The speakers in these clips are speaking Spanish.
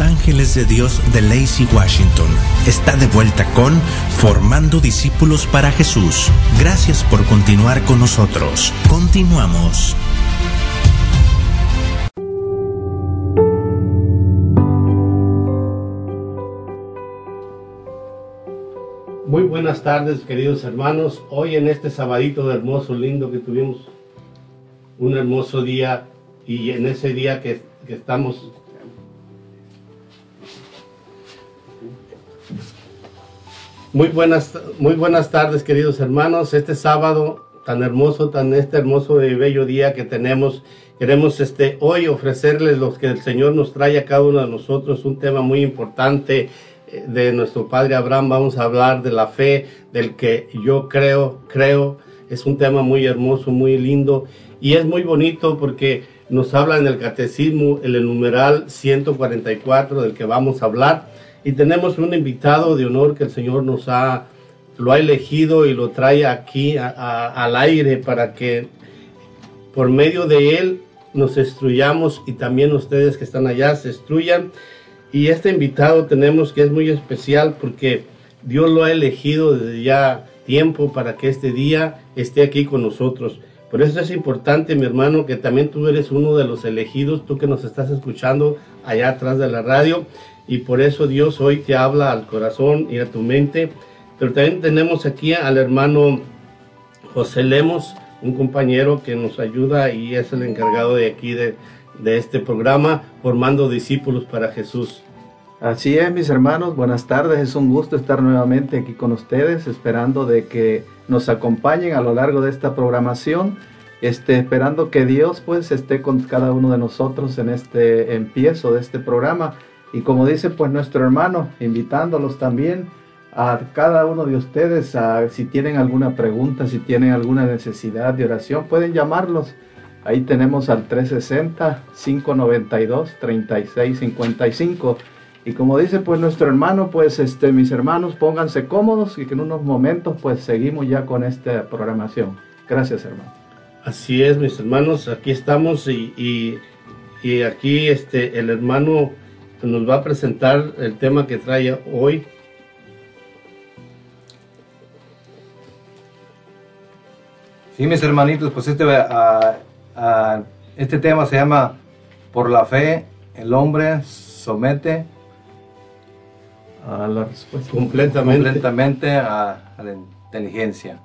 Ángeles de Dios de Lacey Washington está de vuelta con Formando Discípulos para Jesús. Gracias por continuar con nosotros. Continuamos. Muy buenas tardes, queridos hermanos. Hoy en este sabadito hermoso, lindo que tuvimos, un hermoso día y en ese día que estamos Muy buenas, muy buenas tardes, queridos hermanos. Este sábado tan hermoso, tan este hermoso y bello día que tenemos, queremos este hoy ofrecerles lo que el Señor nos trae a cada uno de nosotros, un tema muy importante eh, de nuestro Padre Abraham. Vamos a hablar de la fe, del que yo creo, creo. Es un tema muy hermoso, muy lindo y es muy bonito porque nos habla en el catecismo, el numeral 144 del que vamos a hablar y tenemos un invitado de honor que el Señor nos ha, lo ha elegido y lo trae aquí al aire para que por medio de él nos destruyamos y también ustedes que están allá se destruyan. Y este invitado tenemos que es muy especial porque Dios lo ha elegido desde ya tiempo para que este día esté aquí con nosotros. Por eso es importante, mi hermano, que también tú eres uno de los elegidos, tú que nos estás escuchando allá atrás de la radio, y por eso Dios hoy te habla al corazón y a tu mente. Pero también tenemos aquí al hermano José Lemos, un compañero que nos ayuda y es el encargado de aquí de, de este programa, formando discípulos para Jesús. Así es, mis hermanos, buenas tardes. Es un gusto estar nuevamente aquí con ustedes, esperando de que nos acompañen a lo largo de esta programación, este, esperando que Dios pues esté con cada uno de nosotros en este empiezo de este programa y como dice pues nuestro hermano, invitándolos también a cada uno de ustedes, a, si tienen alguna pregunta, si tienen alguna necesidad de oración, pueden llamarlos. Ahí tenemos al 360-592-3655. Y como dice pues nuestro hermano, pues este, mis hermanos, pónganse cómodos y que en unos momentos pues seguimos ya con esta programación. Gracias hermano. Así es, mis hermanos, aquí estamos y, y, y aquí este, el hermano nos va a presentar el tema que trae hoy. Sí, mis hermanitos, pues este, este tema se llama Por la fe, el hombre somete a la respuesta completamente, completamente a, a la inteligencia.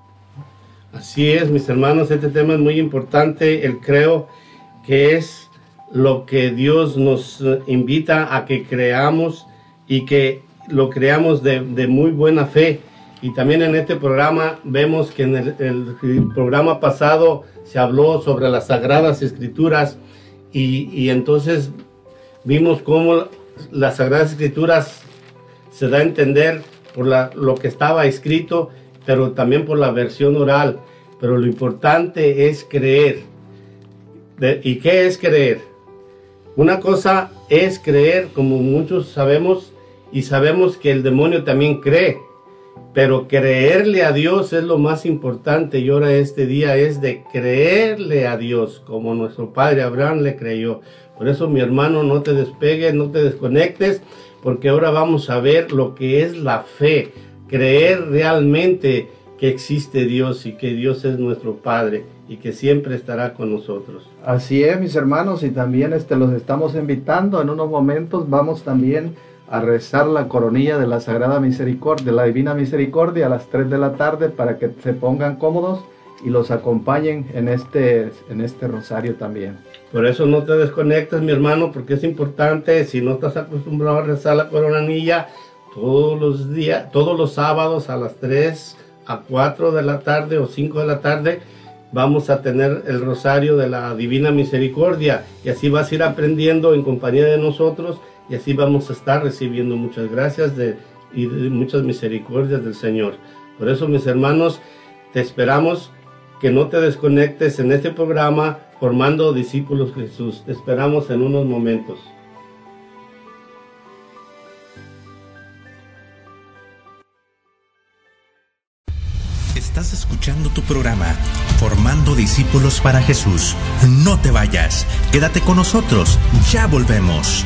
Así es, mis hermanos, este tema es muy importante. El creo que es lo que Dios nos invita a que creamos y que lo creamos de, muy buena fe. Y también en este programa vemos que en el, programa pasado se habló sobre las sagradas escrituras y, entonces vimos cómo las sagradas escrituras se da a entender por lo que estaba escrito, pero también por la versión oral. Pero lo importante es creer. ¿Y qué es creer? Una cosa es creer, como muchos sabemos, y sabemos que el demonio también cree, pero creerle a Dios es lo más importante y ahora este día es de creerle a Dios, como nuestro padre Abraham le creyó. Por eso mi hermano, no te despegues, no te desconectes, porque ahora vamos a ver lo que es la fe, creer realmente que existe Dios y que Dios es nuestro Padre y que siempre estará con nosotros. Así es, mis hermanos, y también este, los estamos invitando. En unos momentos vamos también a rezar la coronilla de la Sagrada Misericordia, de la Divina Misericordia a las 3 de la tarde para que se pongan cómodos y los acompañen en este, en este rosario también. Por eso no te desconectes, mi hermano, porque es importante, si no estás acostumbrado a rezar la coronilla todos los días, todos los sábados a las 3 a 4 de la tarde o 5 de la tarde, vamos a tener el rosario de la Divina Misericordia y así vas a ir aprendiendo en compañía de nosotros y así vamos a estar recibiendo muchas gracias de y muchas misericordias del Señor. Por eso, mis hermanos, te esperamos que no te desconectes en este programa formando discípulos Jesús. Te esperamos en unos momentos. Estás escuchando tu programa Formando Discípulos para Jesús. No te vayas, quédate con nosotros, ya volvemos.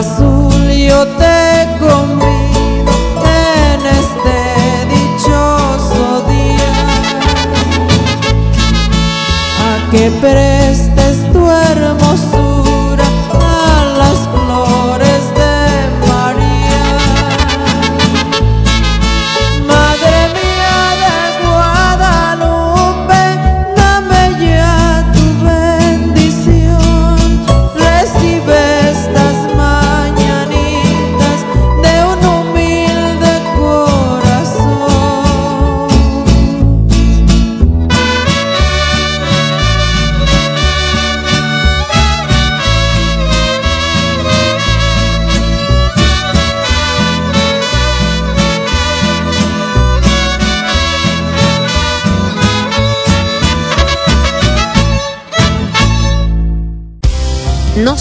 azul yo te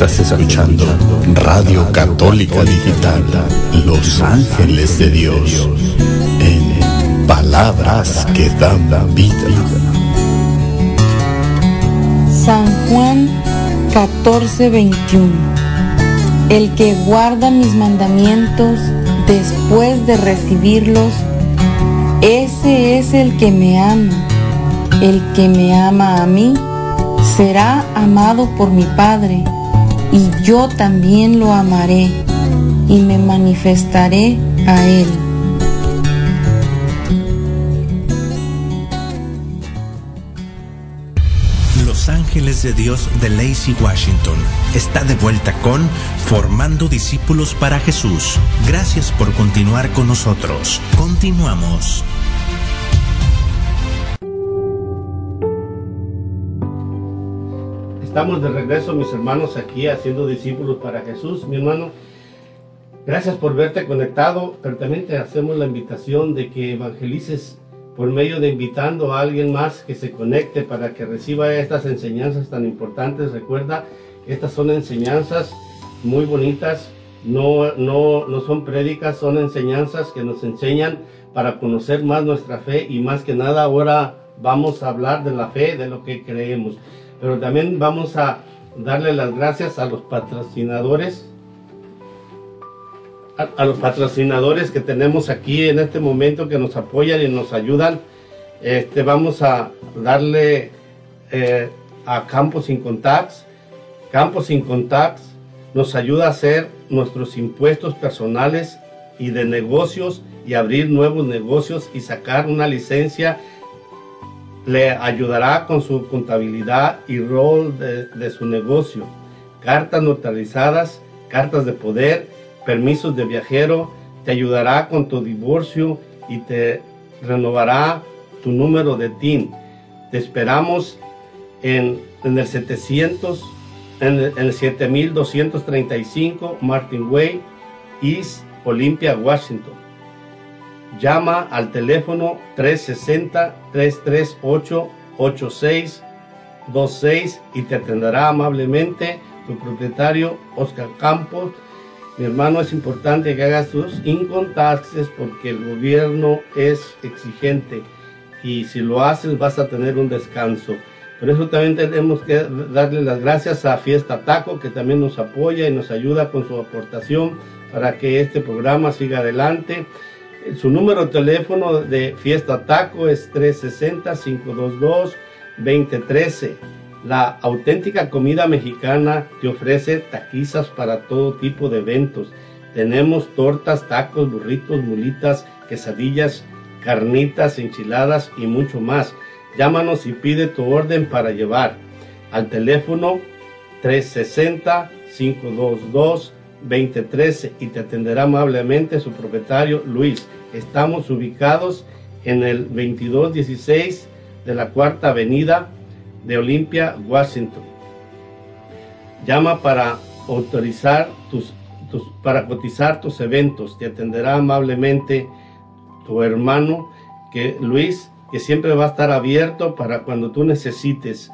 Estás escuchando Radio Católica Digital, Los Ángeles de Dios, en palabras que dan vida. San Juan 14:21 El que guarda mis mandamientos después de recibirlos, ese es el que me ama. El que me ama a mí será amado por mi Padre, y yo también lo amaré y me manifestaré a él. Los ángeles de Dios de Lacey Washington está de vuelta con Formando discípulos para Jesús. Gracias por continuar con nosotros. Continuamos. Estamos de regreso, mis hermanos, aquí haciendo discípulos para Jesús. Mi hermano, gracias por verte conectado, pero también te hacemos la invitación de que evangelices por medio de invitando a alguien más que se conecte para que reciba estas enseñanzas tan importantes. Recuerda, estas son enseñanzas muy bonitas, no, no, no son prédicas, son enseñanzas que nos enseñan para conocer más nuestra fe y más que nada ahora vamos a hablar de la fe, de lo que creemos pero también vamos a darle las gracias a los patrocinadores, a, los patrocinadores que tenemos aquí en este momento que nos apoyan y nos ayudan. Este, vamos a darle eh, a Campos Sin Contacts. Campos Sin Contacts nos ayuda a hacer nuestros impuestos personales y de negocios y abrir nuevos negocios y sacar una licencia le ayudará con su contabilidad y rol de, su negocio, cartas notarizadas, cartas de poder, permisos de viajero, te ayudará con tu divorcio y te renovará tu número de TIN. Te esperamos en, el 700, en en el 7235 Martin Way, East Olympia, Washington. Llama al teléfono 360-338-8626 y te atenderá amablemente tu propietario Oscar Campos. Mi hermano, es importante que hagas tus income porque el gobierno es exigente y si lo haces vas a tener un descanso. Por eso también tenemos que darle las gracias a Fiesta Taco que también nos apoya y nos ayuda con su aportación para que este programa siga adelante. Su número de teléfono de Fiesta Taco es 360-522-2013. La auténtica comida mexicana te ofrece taquizas para todo tipo de eventos. Tenemos tortas, tacos, burritos, mulitas, quesadillas, carnitas, enchiladas y mucho más. Llámanos y pide tu orden para llevar al teléfono 360 522 2013 y te atenderá amablemente su propietario Luis. Estamos ubicados en el 2216 de la Cuarta Avenida de Olympia, Washington. Llama para autorizar tus, tus, para cotizar tus eventos. Te atenderá amablemente tu hermano que Luis, que siempre va a estar abierto para cuando tú necesites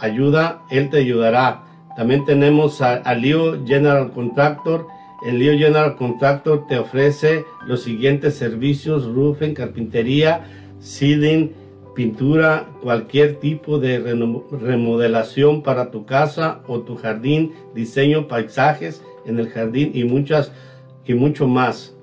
ayuda, él te ayudará también tenemos a, Leo General Contractor. El Leo General Contractor te ofrece los siguientes servicios, roofing, carpintería, seeding, pintura, cualquier tipo de remodelación para tu casa o tu jardín, diseño, paisajes en el jardín y muchas y mucho más.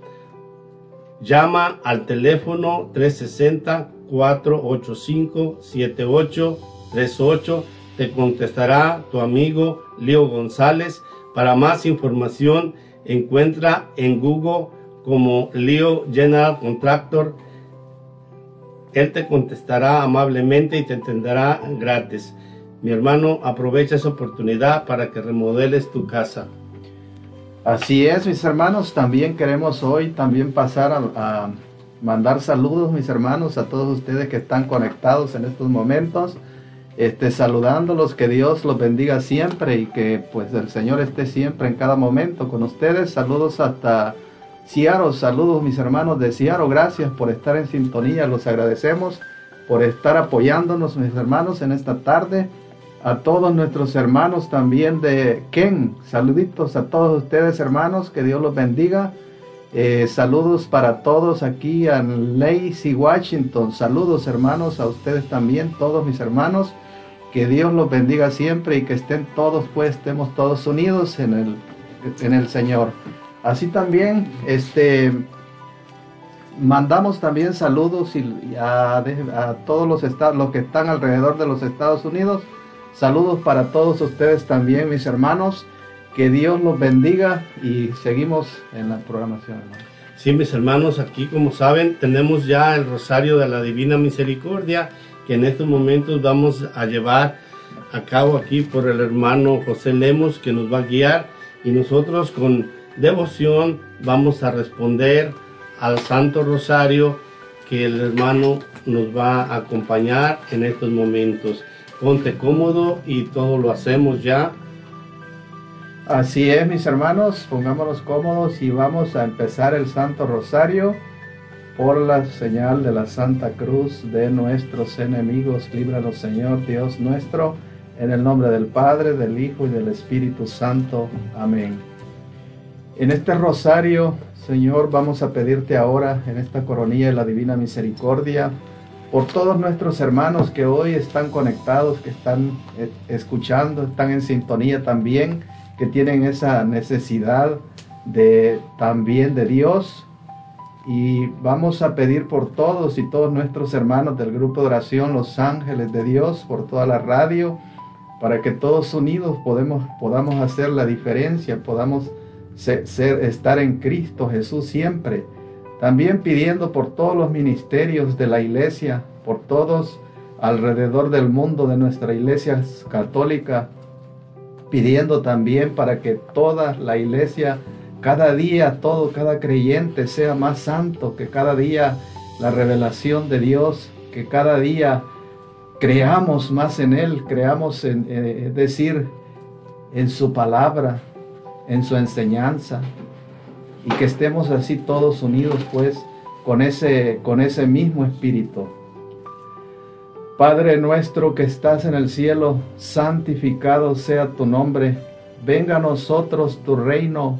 Llama al teléfono 360 485 7838 te contestará tu amigo Leo González. Para más información, encuentra en Google como Leo General Contractor. Él te contestará amablemente y te entenderá gratis. Mi hermano, aprovecha esa oportunidad para que remodeles tu casa. Así es, mis hermanos. También queremos hoy también pasar a, a mandar saludos, mis hermanos, a todos ustedes que están conectados en estos momentos este, saludándolos, que Dios los bendiga siempre y que pues el Señor esté siempre en cada momento con ustedes. Saludos hasta Ciaro, saludos mis hermanos de Ciaro, gracias por estar en sintonía, los agradecemos por estar apoyándonos mis hermanos en esta tarde. A todos nuestros hermanos también de Ken, saluditos a todos ustedes hermanos, que Dios los bendiga. Eh, saludos para todos aquí en Lacey, Washington. Saludos hermanos a ustedes también, todos mis hermanos. Que Dios los bendiga siempre y que estén todos, pues estemos todos unidos en el, en el Señor. Así también, este, mandamos también saludos a, todos los estados, que están alrededor de los Estados Unidos. Saludos para todos ustedes también, mis hermanos. Que Dios los bendiga y seguimos en la programación, Sí, mis hermanos, aquí como saben tenemos ya el Rosario de la Divina Misericordia que en estos momentos vamos a llevar a cabo aquí por el hermano José Lemos que nos va a guiar y nosotros con devoción vamos a responder al Santo Rosario que el hermano nos va a acompañar en estos momentos. Ponte cómodo y todo lo hacemos ya. Así es, mis hermanos, pongámonos cómodos y vamos a empezar el Santo Rosario por la señal de la Santa Cruz de nuestros enemigos. Líbranos, Señor Dios nuestro, en el nombre del Padre, del Hijo y del Espíritu Santo. Amén. En este rosario Señor, vamos a pedirte ahora en esta coronilla de la Divina Misericordia por todos nuestros hermanos que hoy están conectados, que están eh, escuchando, están en sintonía también, que tienen esa necesidad de también de Dios. Y vamos a pedir por todos y todos nuestros hermanos del grupo de oración Los Ángeles de Dios, por toda la radio, para que todos unidos podemos, podamos hacer la diferencia, podamos ser, estar en Cristo Jesús siempre. También pidiendo por todos los ministerios de la iglesia, por todos alrededor del mundo de nuestra iglesia católica, pidiendo también para que toda la iglesia, cada día, todo, cada creyente sea más santo, que cada día la revelación de Dios, que cada día creamos más en Él, creamos en, eh, decir, en su palabra, en su enseñanza y que estemos así todos unidos pues con ese, con ese mismo espíritu. Padre nuestro que estás en el cielo, santificado sea tu nombre, venga a nosotros tu reino,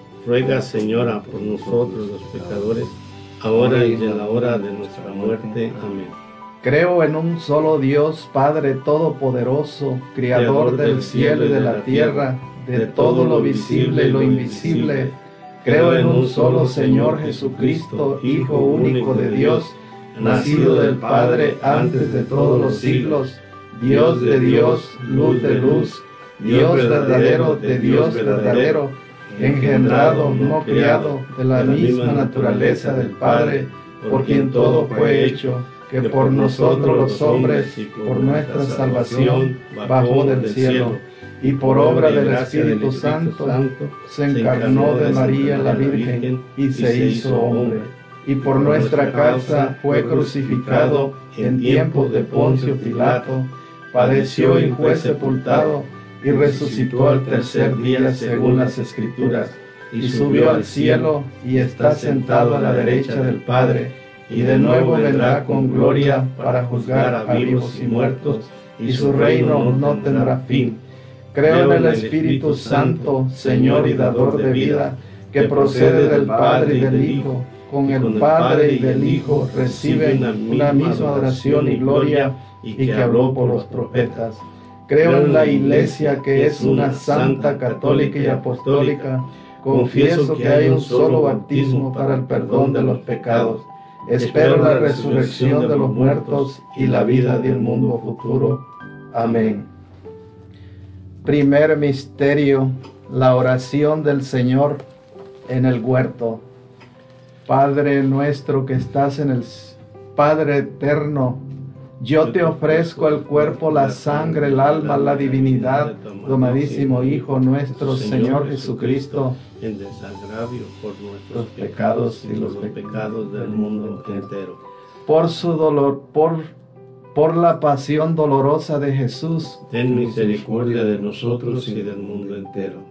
ruega Señora por nosotros los pecadores, ahora y en la hora de nuestra muerte. Amén. Creo en un solo Dios, Padre Todopoderoso, Creador del cielo y de la tierra de todo lo visible y lo invisible. Creo en un solo Señor Jesucristo, Hijo único de Dios, nacido del Padre antes de todos los siglos, Dios de Dios, luz de luz, Dios verdadero de Dios verdadero, engendrado, no criado, de la misma naturaleza del Padre, por quien todo fue hecho, que por nosotros los hombres por nuestra salvación bajó del cielo. y por obra del Espíritu Santo se encarnó de María la Virgen y se hizo hombre. Y por nuestra causa fue crucificado en tiempos de Poncio Pilato, padeció y fue sepultado y resucitó al tercer día según las Escrituras, y subió al cielo y está sentado a la derecha del Padre, y de nuevo vendrá con gloria para juzgar a vivos y muertos, y su reino no tendrá fin Creo en el Espíritu Santo, Señor y dador de vida, que procede del Padre y del Hijo. Con el Padre y del Hijo reciben una misma adoración y gloria y que habló por los profetas. Creo en la Iglesia que es una santa, católica y apostólica. Confieso que hay un solo bautismo para el perdón de los pecados. Espero la resurrección de los muertos y la vida del mundo futuro. Amén. Primer misterio, la oración del Señor en el huerto. Padre nuestro que estás en el Padre eterno, yo te ofrezco el cuerpo, la sangre, el alma, la divinidad, domadísimo Hijo nuestro Señor Jesucristo, en desagravio por nuestros pecados y los pecados del mundo entero. Por su dolor, por por la pasión dolorosa de Jesús, ten misericordia de nosotros y del mundo entero.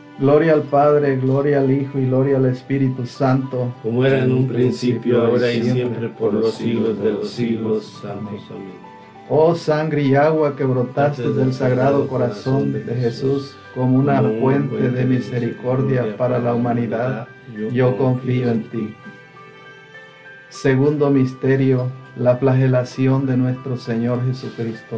Gloria al Padre, gloria al Hijo y gloria al Espíritu Santo, Como era en un principio, ahora y siempre, por los siglos de los siglos. Amén. Oh sangre y agua que brotaste del sagrado corazón de Jesús como una fuente de misericordia para la humanidad, yo confío en ti. Segundo misterio, la flagelación de nuestro Señor Jesucristo.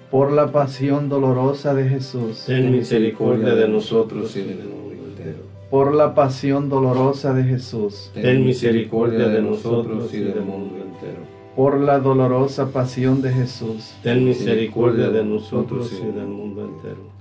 Por la pasión dolorosa de Jesús, Ten misericordia de nosotros y del mundo entero. por la pasión dolorosa de Jesús, Ten misericordia de nosotros y del mundo entero. por la dolorosa pasión de Jesús, Ten misericordia de nosotros y del mundo entero.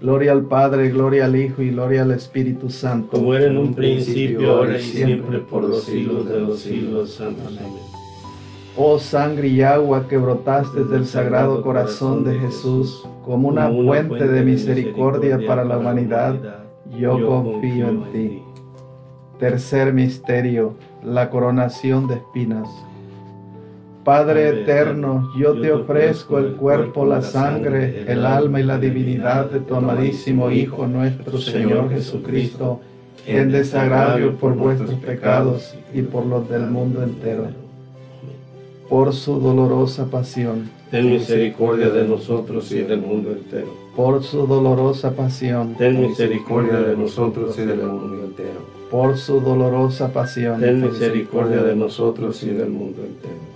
Gloria al Padre, gloria al Hijo y gloria al Espíritu Santo. Como era en un principio, ahora y siempre, por los siglos de los siglos. Amén. Oh sangre y agua que brotaste del sagrado corazón de Jesús como una fuente de misericordia para la humanidad, yo confío en ti. Tercer misterio, la coronación de espinas. Padre eterno, yo te ofrezco el cuerpo, la sangre, el alma y la divinidad de tu amadísimo Hijo nuestro Señor Jesucristo, en desagravio por vuestros pecados y por los del mundo entero. Por su dolorosa pasión, Ten misericordia de nosotros y del mundo entero. por su dolorosa pasión, Ten misericordia de nosotros y del mundo entero. por su dolorosa pasión, Ten misericordia de nosotros y del mundo entero.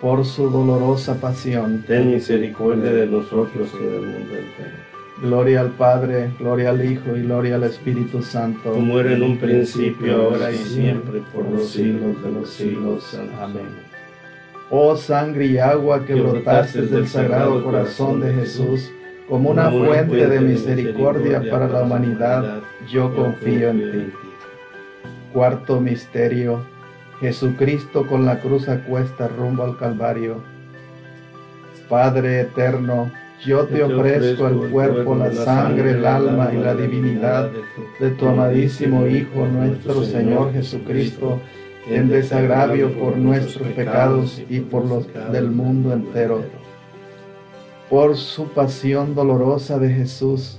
Por su dolorosa pasión. Ten misericordia de nosotros y del mundo entero. Gloria al Padre, gloria al Hijo y gloria al Espíritu Santo. Como era en un principio, ahora y siempre, por los siglos de los siglos. Amén. Oh sangre y agua que brotaste del sagrado corazón de Jesús como una fuente de misericordia para la humanidad, yo confío en ti. Cuarto misterio, Jesucristo con la cruz a cuesta rumbo al Calvario. Padre eterno, yo te ofrezco el cuerpo, la sangre, el alma y la divinidad de tu amadísimo Hijo nuestro Señor Jesucristo, en desagravio por nuestros pecados y por los del mundo entero. Por su pasión dolorosa de Jesús,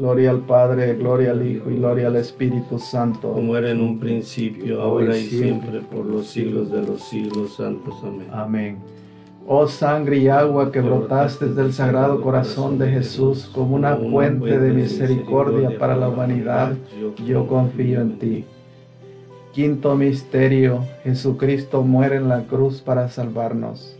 Gloria al Padre, gloria al Hijo y gloria al Espíritu Santo. Como era en un principio, ahora y siempre, por los siglos de los siglos santos. Amén. Amén. Oh sangre y agua que brotaste del Sagrado Corazón de Jesús como una fuente de misericordia para la humanidad, yo confío en ti. Quinto misterio, Jesucristo muere en la cruz para salvarnos.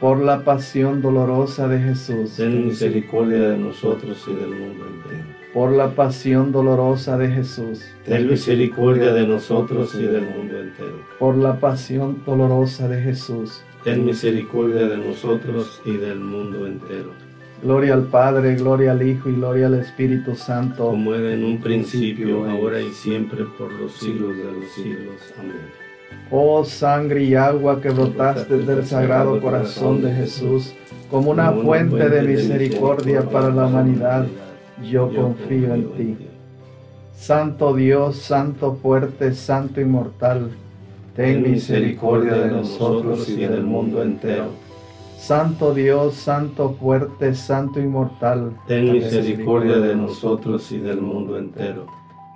Por la pasión dolorosa de Jesús. Ten misericordia de nosotros y del mundo entero por la pasión dolorosa de Jesús. Ten misericordia de nosotros y del mundo entero. Por la pasión dolorosa de Jesús. Ten misericordia de nosotros y del mundo entero. Gloria al Padre, gloria al Hijo y gloria al Espíritu Santo. Como era en un principio, ahora y siempre, por los siglos de los siglos. Amén. Oh sangre y agua que brotaste del Sagrado Corazón de Jesús, como una fuente de misericordia para la humanidad yo confío en ti. Santo Dios, Santo fuerte, Santo inmortal, ten misericordia de nosotros y del mundo entero. Santo Dios, Santo fuerte, Santo inmortal, ten misericordia de nosotros y del mundo entero.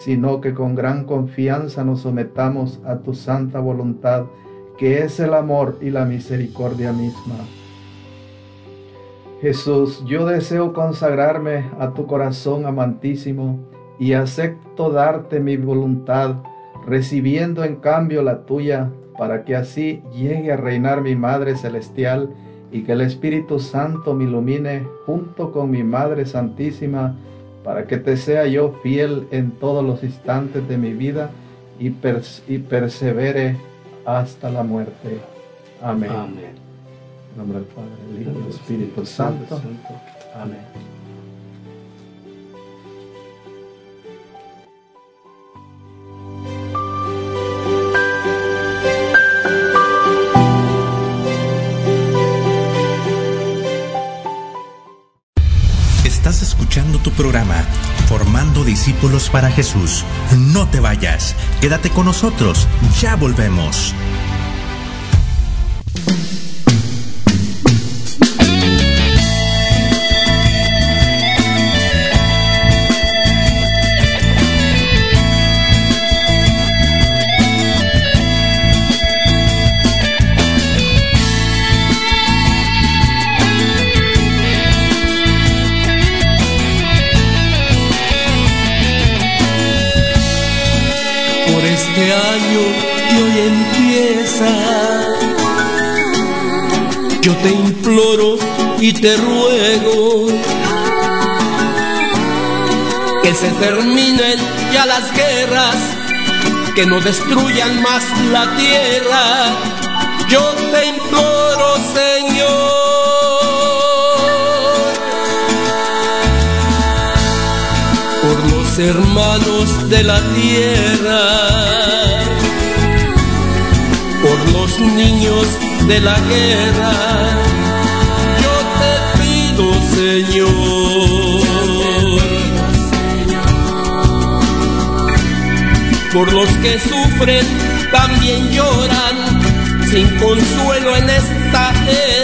sino que con gran confianza nos sometamos a tu santa voluntad, que es el amor y la misericordia misma. Jesús, yo deseo consagrarme a tu corazón amantísimo y acepto darte mi voluntad, recibiendo en cambio la tuya, para que así llegue a reinar mi Madre Celestial y que el Espíritu Santo me ilumine junto con mi Madre Santísima, para que te sea yo fiel en todos los instantes de mi vida y, persevere hasta la muerte. Amén. Amén. En nombre del Padre, del Hijo y del Espíritu Santo. Amén. Programa Formando Discípulos para Jesús. No te vayas, quédate con nosotros, ya volvemos. Y te ruego que se terminen ya las guerras, que no destruyan más la tierra. Yo te imploro, Señor. por los hermanos de la tierra, por los niños de la guerra. Por los que sufren, también lloran, sin consuelo en esta era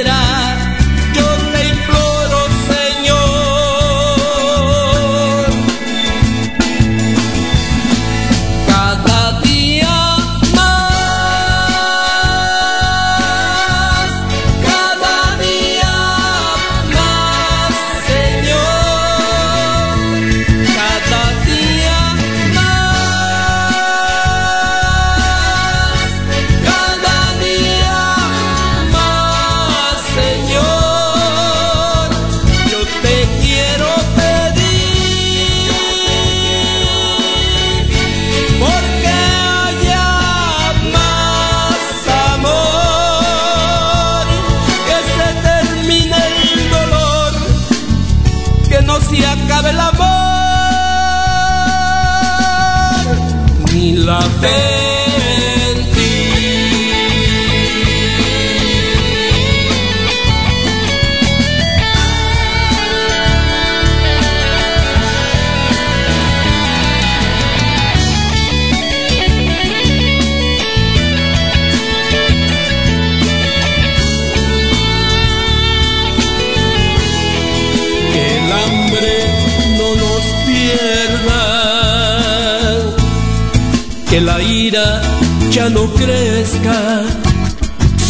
ya no crezca,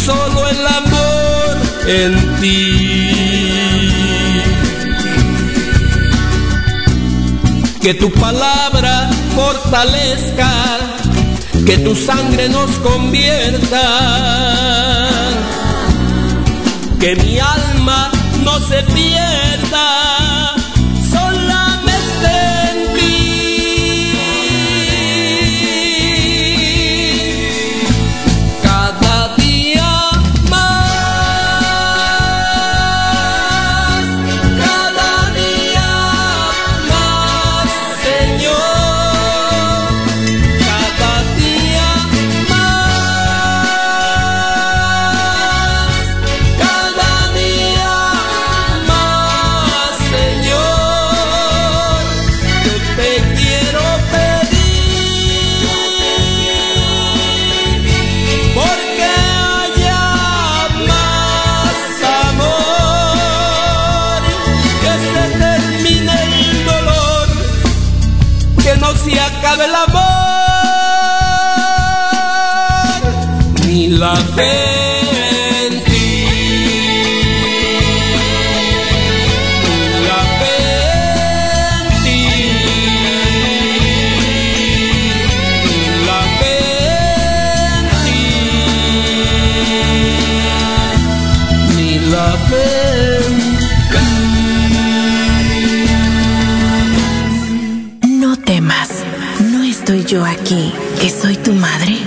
solo el amor en ti. Que tu palabra fortalezca, que tu sangre nos convierta, que mi alma no se pierda la fe en ti. La fe en ti. La fe en ti. Ni la fe. No temas, no estoy yo aquí, que soy tu madre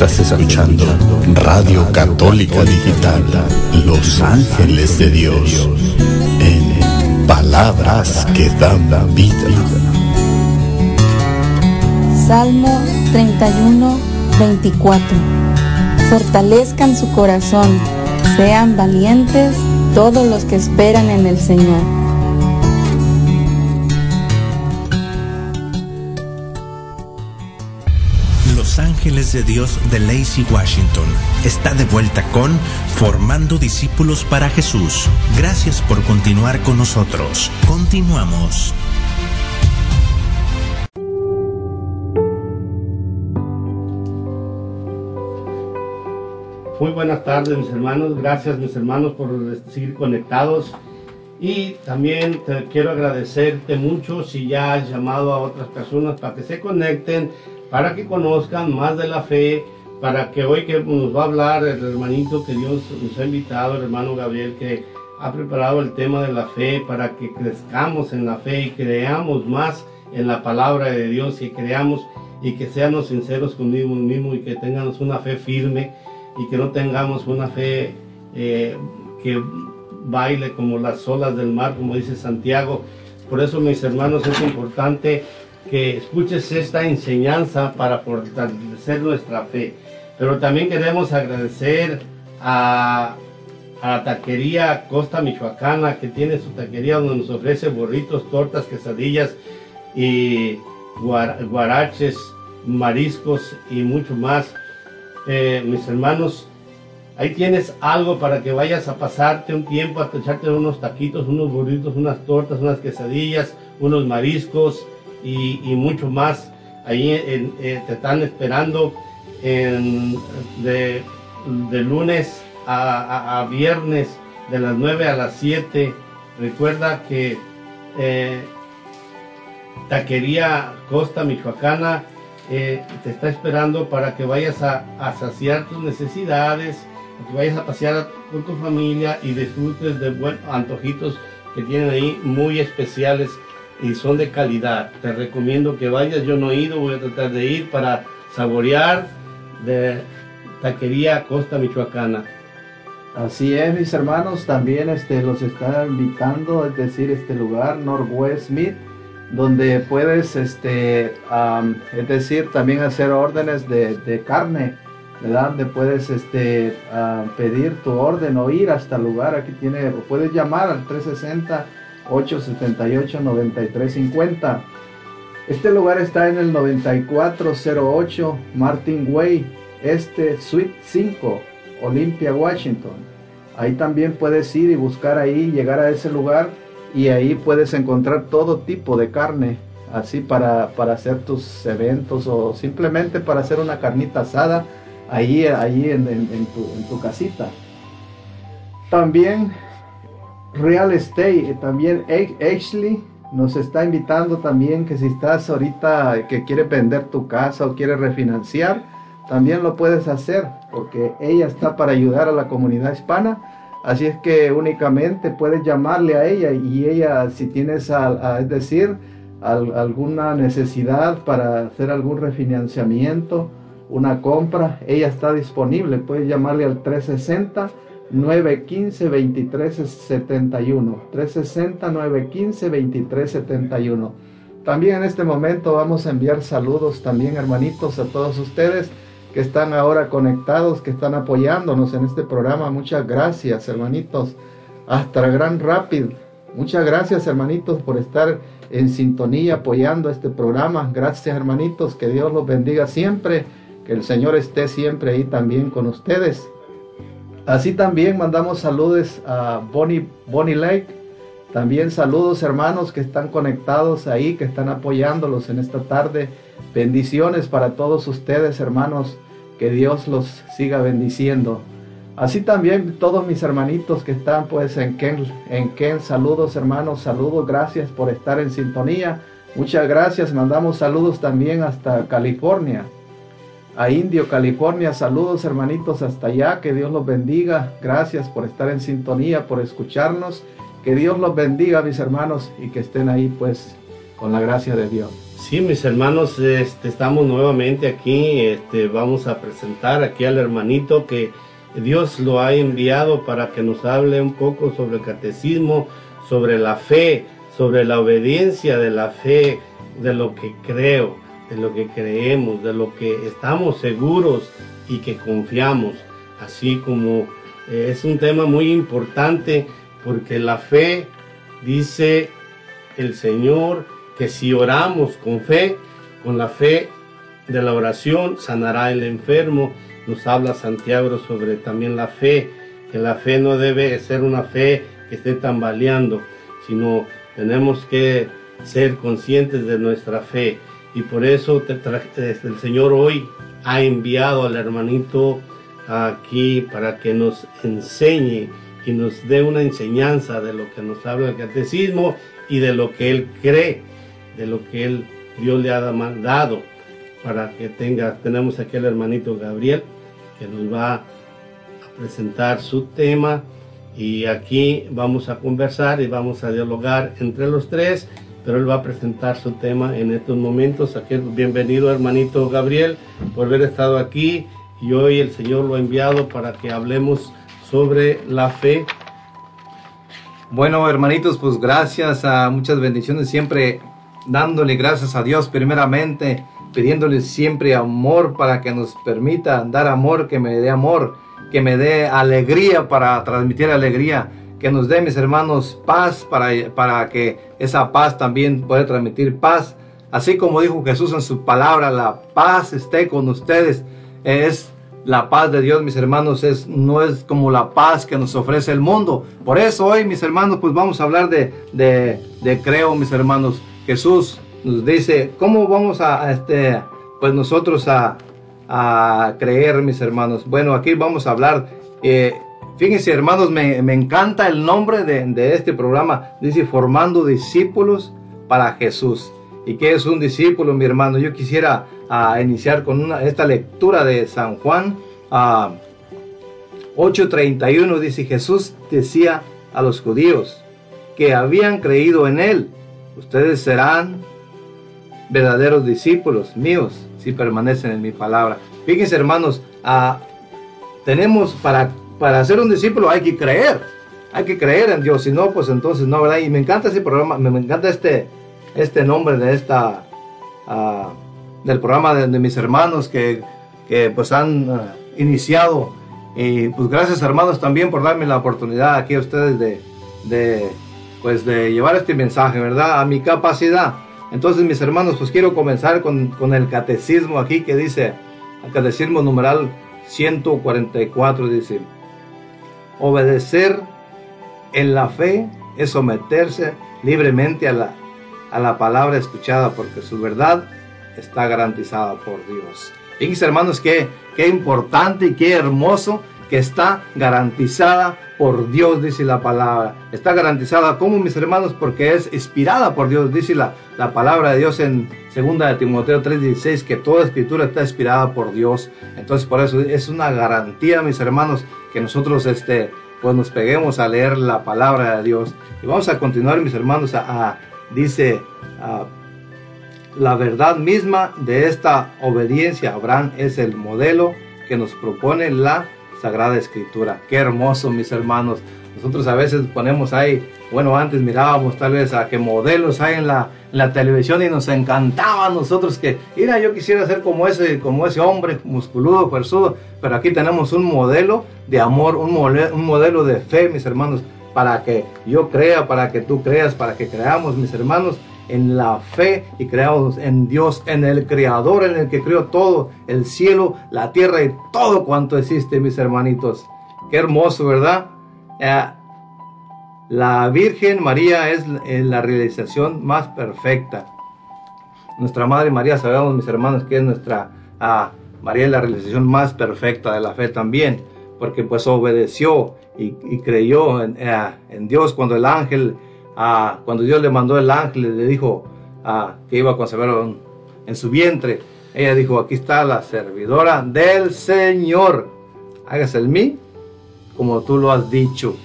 Estás escuchando Radio Católica Digital, Los Ángeles de Dios, en palabras que dan vida. Salmo 31, 24. Fortalezcan su corazón, sean valientes todos los que esperan en el Señor. Ángeles de Dios de Lacey, Washington, está de vuelta con Formando Discípulos para Jesús. Gracias por continuar con nosotros. Continuamos. Muy buenas tardes mis hermanos, gracias mis hermanos por seguir conectados y también te quiero agradecerte mucho si ya has llamado a otras personas para que se conecten, para que conozcan más de la fe, para que hoy que nos va a hablar el hermanito que Dios nos ha invitado, el hermano Gabriel, que ha preparado el tema de la fe, para que crezcamos en la fe y creamos más en la palabra de Dios y creamos y que seamos sinceros conmigo mismo y que tengamos una fe firme y que no tengamos una fe eh, que baile como las olas del mar, como dice Santiago. Por eso, mis hermanos, es importante que escuches esta enseñanza para fortalecer nuestra fe. Pero también queremos agradecer a, la taquería Costa Michoacana, que tiene su taquería donde nos ofrece burritos, tortas, quesadillas y guaraches, mariscos y mucho más. Eh, mis hermanos, ahí tienes algo para que vayas a pasarte un tiempo, a echarte unos taquitos, unos burritos, unas tortas, unas quesadillas, unos mariscos y, mucho más. Ahí eh, te están esperando de, lunes a, viernes, de las 9 a las 7. Recuerda que eh, Taquería Costa Michoacana eh, te está esperando para que vayas a, saciar tus necesidades, que vayas a pasear con tu familia y disfrutes de buenos antojitos que tienen ahí muy especiales y son de calidad. Te recomiendo que vayas, yo no he ido, voy a tratar de ir para saborear de Taquería Costa Michoacana. Así es, mis hermanos, también este, los está invitando, es decir, este lugar, Northwest Smith, donde puedes, este, es decir, también hacer órdenes de, carne, ¿verdad? Donde puedes este, pedir tu orden o ir hasta el lugar. Aquí tiene, o puedes llamar al 360-878-9350. Este lugar está en el 9408 Martin Way, este Suite 5, Olympia, Washington. Ahí también puedes ir y buscar ahí, llegar a ese lugar y ahí puedes encontrar todo tipo de carne, así para, para hacer tus eventos o simplemente para hacer una carnita asada ahí, ahí en, tu, casita. También Real Estate, también Ashley nos está invitando también que si estás ahorita que quieres vender tu casa o quieres refinanciar, también lo puedes hacer porque ella está para ayudar a la comunidad hispana Así es que únicamente puedes llamarle a ella y ella, si tienes, a, es decir, alguna necesidad para hacer algún refinanciamiento, una compra, ella está disponible. Puedes llamarle al 360 915 2371. 360 915 2371. También en este momento vamos a enviar saludos también hermanitos a todos ustedes que están ahora conectados, que están apoyándonos en este programa. Muchas gracias, hermanitos. Hasta Gran Rápido. Muchas gracias, hermanitos, por estar en sintonía apoyando este programa. Gracias, hermanitos. Que Dios los bendiga siempre. Que el Señor esté siempre ahí también con ustedes. Así también mandamos saludos a Bonnie, Bonnie Lake. También saludos hermanos que están conectados ahí, que están apoyándolos en esta tarde Bendiciones para todos ustedes, hermanos. Que Dios los siga bendiciendo. Así también todos mis hermanitos que están pues en Ken, en Ken, saludos hermanos, saludos, gracias por estar en sintonía. Muchas gracias, mandamos saludos también hasta California, a Indio, California, saludos hermanitos hasta allá, que Dios los bendiga, gracias por estar en sintonía, por escucharnos, que Dios los bendiga mis hermanos y que estén ahí pues con la gracia de Dios. Sí, mis hermanos, este, estamos nuevamente aquí. Este, vamos a presentar aquí al hermanito que Dios lo ha enviado para que nos hable un poco sobre el catecismo, sobre la fe, sobre la obediencia de la fe, de lo que creo, de lo que creemos, de lo que estamos seguros y que confiamos. Así como eh, es un tema muy importante porque la fe, dice el Señor, que si oramos con fe, con la fe de la oración sanará el enfermo. Nos habla Santiago sobre también la fe, que la fe no debe ser una fe que esté tambaleando, sino tenemos que ser conscientes de nuestra fe. Y por eso el Señor hoy ha enviado al hermanito aquí para que nos enseñe y nos dé una enseñanza de lo que nos habla el catecismo y de lo que él cree, de lo que él, Dios le ha mandado para que tenga, tenemos aquí al hermanito Gabriel que nos va a presentar su tema y aquí vamos a conversar y vamos a dialogar entre los tres, pero él va a presentar su tema en estos momentos. Aquí, bienvenido hermanito Gabriel por haber estado aquí y hoy el Señor lo ha enviado para que hablemos sobre la fe. Bueno, hermanitos, pues gracias a muchas bendiciones, siempre dándole gracias a Dios primeramente, pidiéndole siempre amor para que nos permita dar amor, que me dé amor, que me dé alegría para transmitir alegría, que nos dé mis hermanos paz para, para que esa paz también pueda transmitir paz. Así como dijo Jesús en su palabra, la paz esté con ustedes. Es la paz de Dios, mis hermanos, es, no es como la paz que nos ofrece el mundo. Por eso hoy, mis hermanos, pues vamos a hablar de, de, creo, mis hermanos. Jesús nos dice, ¿cómo vamos a, este, pues nosotros a, a, creer, mis hermanos? Bueno, aquí vamos a hablar. Eh, fíjense, hermanos, me, me, encanta el nombre de, de este programa. Dice, formando discípulos para Jesús. ¿Y qué es un discípulo, mi hermano? Yo quisiera a iniciar con esta lectura de San Juan a 8:31 dice Jesús decía a los judíos que habían creído en él, ustedes serán verdaderos discípulos míos si permanecen en mi palabra. Fíjense hermanos, tenemos para, para ser un discípulo hay que creer, hay que creer en Dios, si no, pues entonces no, ¿verdad? Y me encanta ese programa, me, encanta este, este nombre de esta del programa de, mis hermanos que, que pues han uh, iniciado. Y pues gracias hermanos también por darme la oportunidad aquí a ustedes de, de, pues de llevar este mensaje, ¿verdad? A mi capacidad. Entonces mis hermanos, pues quiero comenzar con, con el catecismo aquí que dice, el catecismo numeral 144 dice, obedecer en la fe es someterse libremente a la, a la palabra escuchada porque su verdad está garantizada por Dios. Fíjense hermanos, qué, qué importante y qué hermoso que está garantizada por Dios, dice la palabra. Está garantizada como mis hermanos porque es inspirada por Dios, dice la, la palabra de Dios en 2 de Timoteo 3:16, que toda escritura está inspirada por Dios. Entonces por eso es una garantía, mis hermanos, que nosotros este, pues nos peguemos a leer la palabra de Dios. Y vamos a continuar, mis hermanos, a, dice... La verdad misma de esta obediencia a Abraham es el modelo que nos propone la Sagrada Escritura. Qué hermoso, mis hermanos. Nosotros a veces ponemos ahí, bueno, antes mirábamos tal vez a qué modelos hay en la, televisión y nos encantaba a nosotros que, mira, yo quisiera ser como ese, como ese hombre musculudo, persudo, pero aquí tenemos un modelo de amor, un un modelo de fe, mis hermanos, para que yo crea, para que tú creas, para que creamos, mis hermanos, en la fe y creamos en Dios, en el Creador, en el que creó todo, el cielo, la tierra y todo cuanto existe, mis hermanitos. Qué hermoso, ¿verdad? Eh, la Virgen María es la realización más perfecta. Nuestra Madre María, sabemos, mis hermanos, que es nuestra ah, María es la realización más perfecta de la fe también, porque pues obedeció y, creyó eh, en Dios cuando el ángel cuando Dios le mandó el ángel, le dijo que iba a conservarlo en, su vientre, ella dijo, aquí está la servidora del Señor, hágase el mí como tú lo has dicho.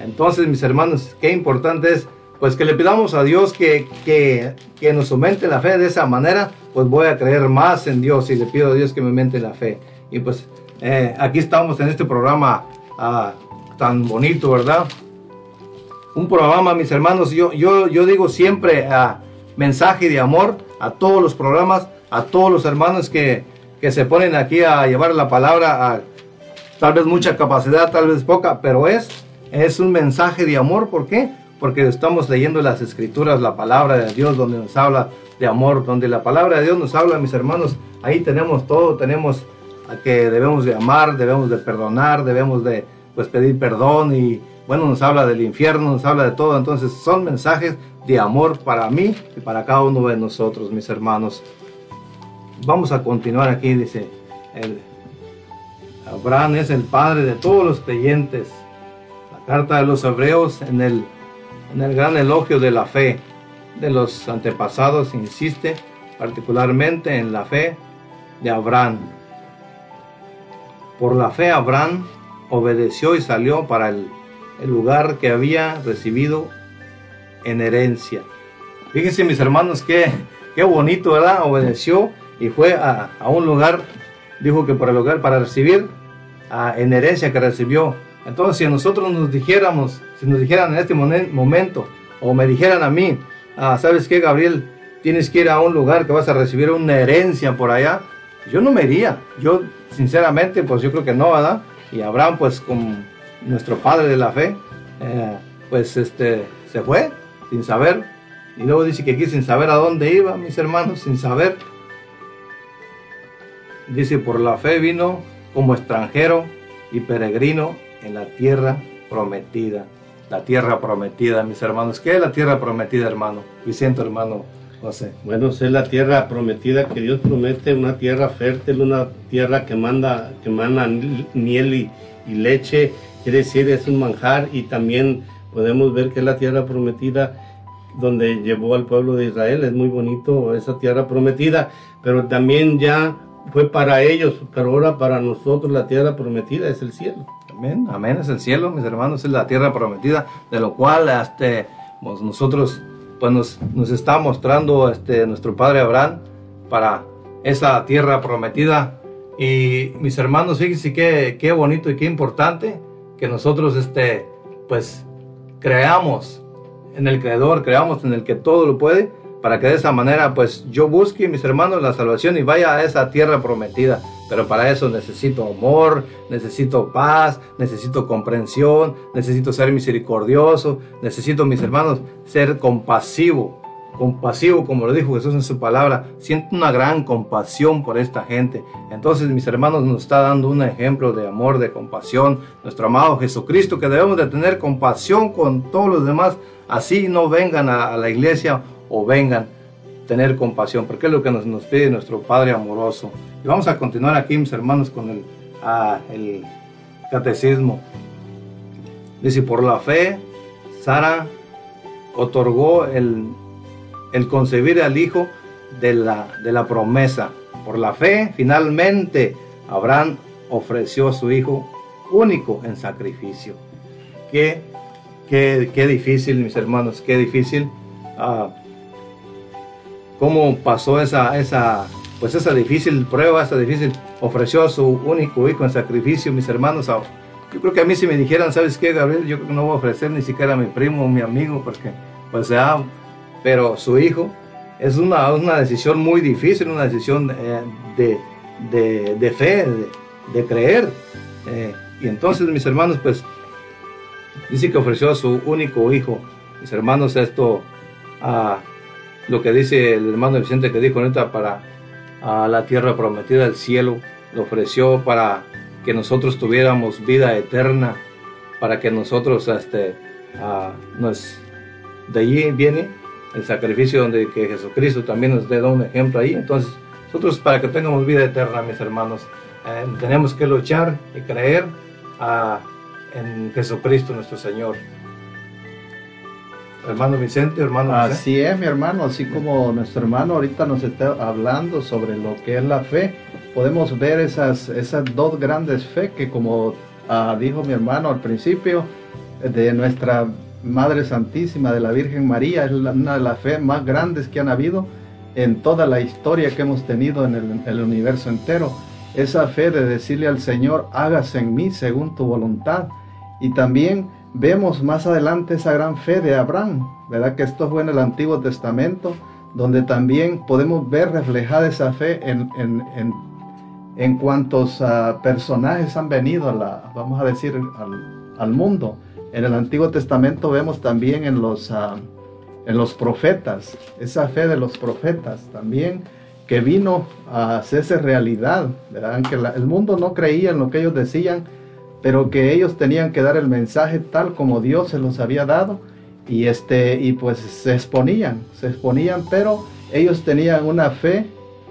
Entonces, mis hermanos, qué importante es, pues que le pidamos a Dios que, que, nos aumente la fe de esa manera, pues voy a creer más en Dios y le pido a Dios que me aumente la fe. Y pues eh, aquí estamos en este programa ah, tan bonito, ¿verdad? Un programa, mis hermanos. Yo, yo, yo digo siempre ah, mensaje de amor a todos los programas, a todos los hermanos que, que se ponen aquí a llevar la palabra tal vez mucha capacidad, tal vez poca, pero es, es un mensaje de amor. ¿Por qué? Porque estamos leyendo las escrituras, la palabra de Dios, donde nos habla de amor, donde la palabra de Dios nos habla, mis hermanos, ahí tenemos todo, tenemos a que debemos de amar, debemos de perdonar, debemos de pues pedir perdón y bueno, nos habla del infierno, nos habla de todo, entonces son mensajes de amor para mí y para cada uno de nosotros, mis hermanos. Vamos a continuar aquí, dice, Abraham es el padre de todos los creyentes. La carta de los hebreos en el, en el gran elogio de la fe de los antepasados insiste particularmente en la fe de Abraham. Por la fe Abraham obedeció y salió para el, lugar que había recibido en herencia. Fíjense mis hermanos, qué, qué bonito, ¿verdad? Obedeció y fue a, un lugar, dijo que por el lugar para recibir a, en herencia que recibió. Entonces, si nosotros nos dijéramos, si nos dijeran en este momento, o me dijeran a mí, ah, ¿sabes qué, Gabriel? Tienes que ir a un lugar que vas a recibir una herencia por allá. Yo no me iría. Yo, sinceramente, pues yo creo que no, ¿verdad? Y Abraham, pues, como nuestro padre de la fe, eh, pues este, se fue sin saber. Y luego dice que aquí sin saber a dónde iba, mis hermanos, sin saber. Dice, por la fe vino como extranjero y peregrino en la tierra prometida. La tierra prometida, mis hermanos. ¿Qué es la tierra prometida, hermano? Vicente, hermano José. Bueno, es la tierra prometida que Dios promete, una tierra fértil, una tierra que manda, que manda miel y, y leche. Quiere decir, es un manjar y también podemos ver que es la tierra prometida donde llevó al pueblo de Israel. Es muy bonito esa tierra prometida, pero también ya fue para ellos, pero ahora para nosotros la tierra prometida es el cielo. Amén, amén, es el cielo, mis hermanos, es la tierra prometida, de lo cual este, pues nosotros pues nos, nos, está mostrando este, nuestro padre Abraham para esa tierra prometida. Y mis hermanos, fíjense qué, qué bonito y qué importante que nosotros este, pues creamos en el Creador, creamos en el que todo lo puede para que de esa manera pues yo busque, mis hermanos, la salvación y vaya a esa tierra prometida. Pero para eso necesito amor, necesito paz, necesito comprensión, necesito ser misericordioso, necesito, mis hermanos, ser compasivo. Compasivo, como lo dijo Jesús en su palabra, siento una gran compasión por esta gente. Entonces, mis hermanos, nos está dando un ejemplo de amor, de compasión, nuestro amado Jesucristo, que debemos de tener compasión con todos los demás, así no vengan a la iglesia o vengan, tener compasión, porque es lo que nos, nos pide nuestro Padre amoroso. Y vamos a continuar aquí, mis hermanos, con el, ah, el catecismo. Dice, por la fe, Sara otorgó el, el concebir al hijo de la, de la promesa. Por la fe, finalmente, Abraham ofreció a su hijo único en sacrificio. Qué, qué, qué difícil, mis hermanos, qué difícil. Ah, cómo pasó esa, esa, pues esa difícil prueba, esa difícil, ofreció a su único hijo en sacrificio, mis hermanos. Yo creo que a mí si me dijeran, ¿sabes qué, Gabriel? Yo creo que no voy a ofrecer ni siquiera a mi primo o mi amigo, porque, pues, ya, pero su hijo es una, una decisión muy difícil, una decisión eh, de, de, de, fe, de, creer. Eh, y entonces, mis hermanos, pues, dice que ofreció a su único hijo. Mis hermanos, esto... lo que dice el hermano Vicente que dijo ahorita para la tierra prometida, el cielo, lo ofreció para que nosotros tuviéramos vida eterna, para que nosotros, este, nos, de allí viene el sacrificio donde que Jesucristo también nos da un ejemplo ahí. Entonces, nosotros para que tengamos vida eterna, mis hermanos, eh, tenemos que luchar y creer en Jesucristo nuestro Señor. Hermano Vicente, hermano Así es, mi hermano, así como nuestro hermano ahorita nos está hablando sobre lo que es la fe, podemos ver esas, esas dos grandes fe que como ah, dijo mi hermano al principio, de nuestra Madre Santísima, de la Virgen María, es una de las fe más grandes que han habido en toda la historia que hemos tenido en el, universo entero. Esa fe de decirle al Señor, hágase en mí según tu voluntad. Y también vemos más adelante esa gran fe de Abraham, ¿verdad? Que esto fue en el Antiguo Testamento, donde también podemos ver reflejada esa fe en, en, en, en cuantos uh, personajes han venido, a la, vamos a decir, al, mundo. En el Antiguo Testamento vemos también en los, uh, en los profetas, esa fe de los profetas también. que vino a hacerse realidad, ¿verdad? que el mundo no creía en lo que ellos decían, pero que ellos tenían que dar el mensaje tal como Dios se los había dado y este y pues se exponían, se exponían, pero ellos tenían una fe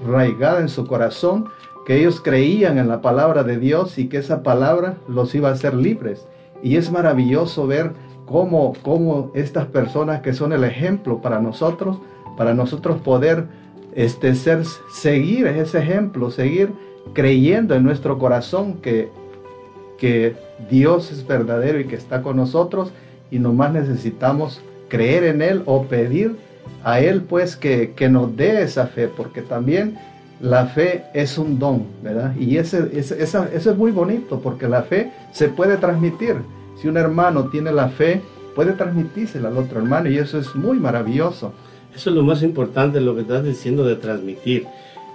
raigada en su corazón, que ellos creían en la palabra de Dios y que esa palabra los iba a hacer libres. Y es maravilloso ver cómo, cómo estas personas que son el ejemplo para nosotros, para nosotros poder este, ser, seguir ese ejemplo, seguir creyendo en nuestro corazón que, que Dios es verdadero y que está con nosotros y nomás necesitamos creer en Él o pedir a Él pues que, nos dé esa fe, porque también la fe es un don, ¿verdad? Y ese, eso es muy bonito, porque la fe se puede transmitir. Si un hermano tiene la fe, puede transmitírsela al otro hermano y eso es muy maravilloso. Eso es lo más importante, lo que estás diciendo de transmitir.